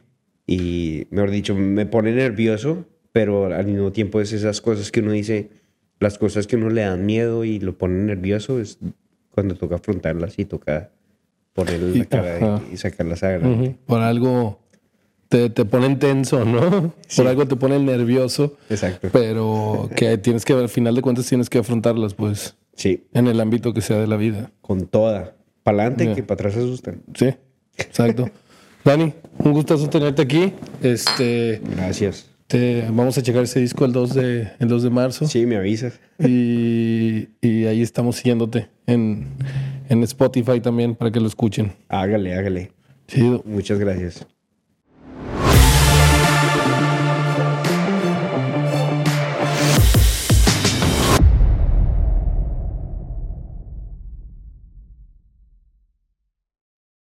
y mejor dicho, me pone nervioso, pero al mismo tiempo es esas cosas que uno dice, las cosas que uno le dan miedo y lo pone nervioso, es cuando toca afrontarlas y toca ponerle la cara y, y sacarlas adelante. Ujú. Por algo te, te ponen tenso, ¿no? Por algo te ponen nervioso. Exacto. Pero que tienes que, al final de cuentas, tienes que afrontarlas, pues, Sí, en el ámbito que sea de la vida. con toda. Para adelante, Ya. que para atrás asustan. Sí, exacto. Dani, un gustazo tenerte aquí. Este, Gracias. te, vamos a checar ese disco el 2 de, el 2 de marzo. Sí, me avisas. Y, y ahí estamos siguiéndote en, en Spotify también para que lo escuchen. Hágale, hágale. Chido. Muchas gracias.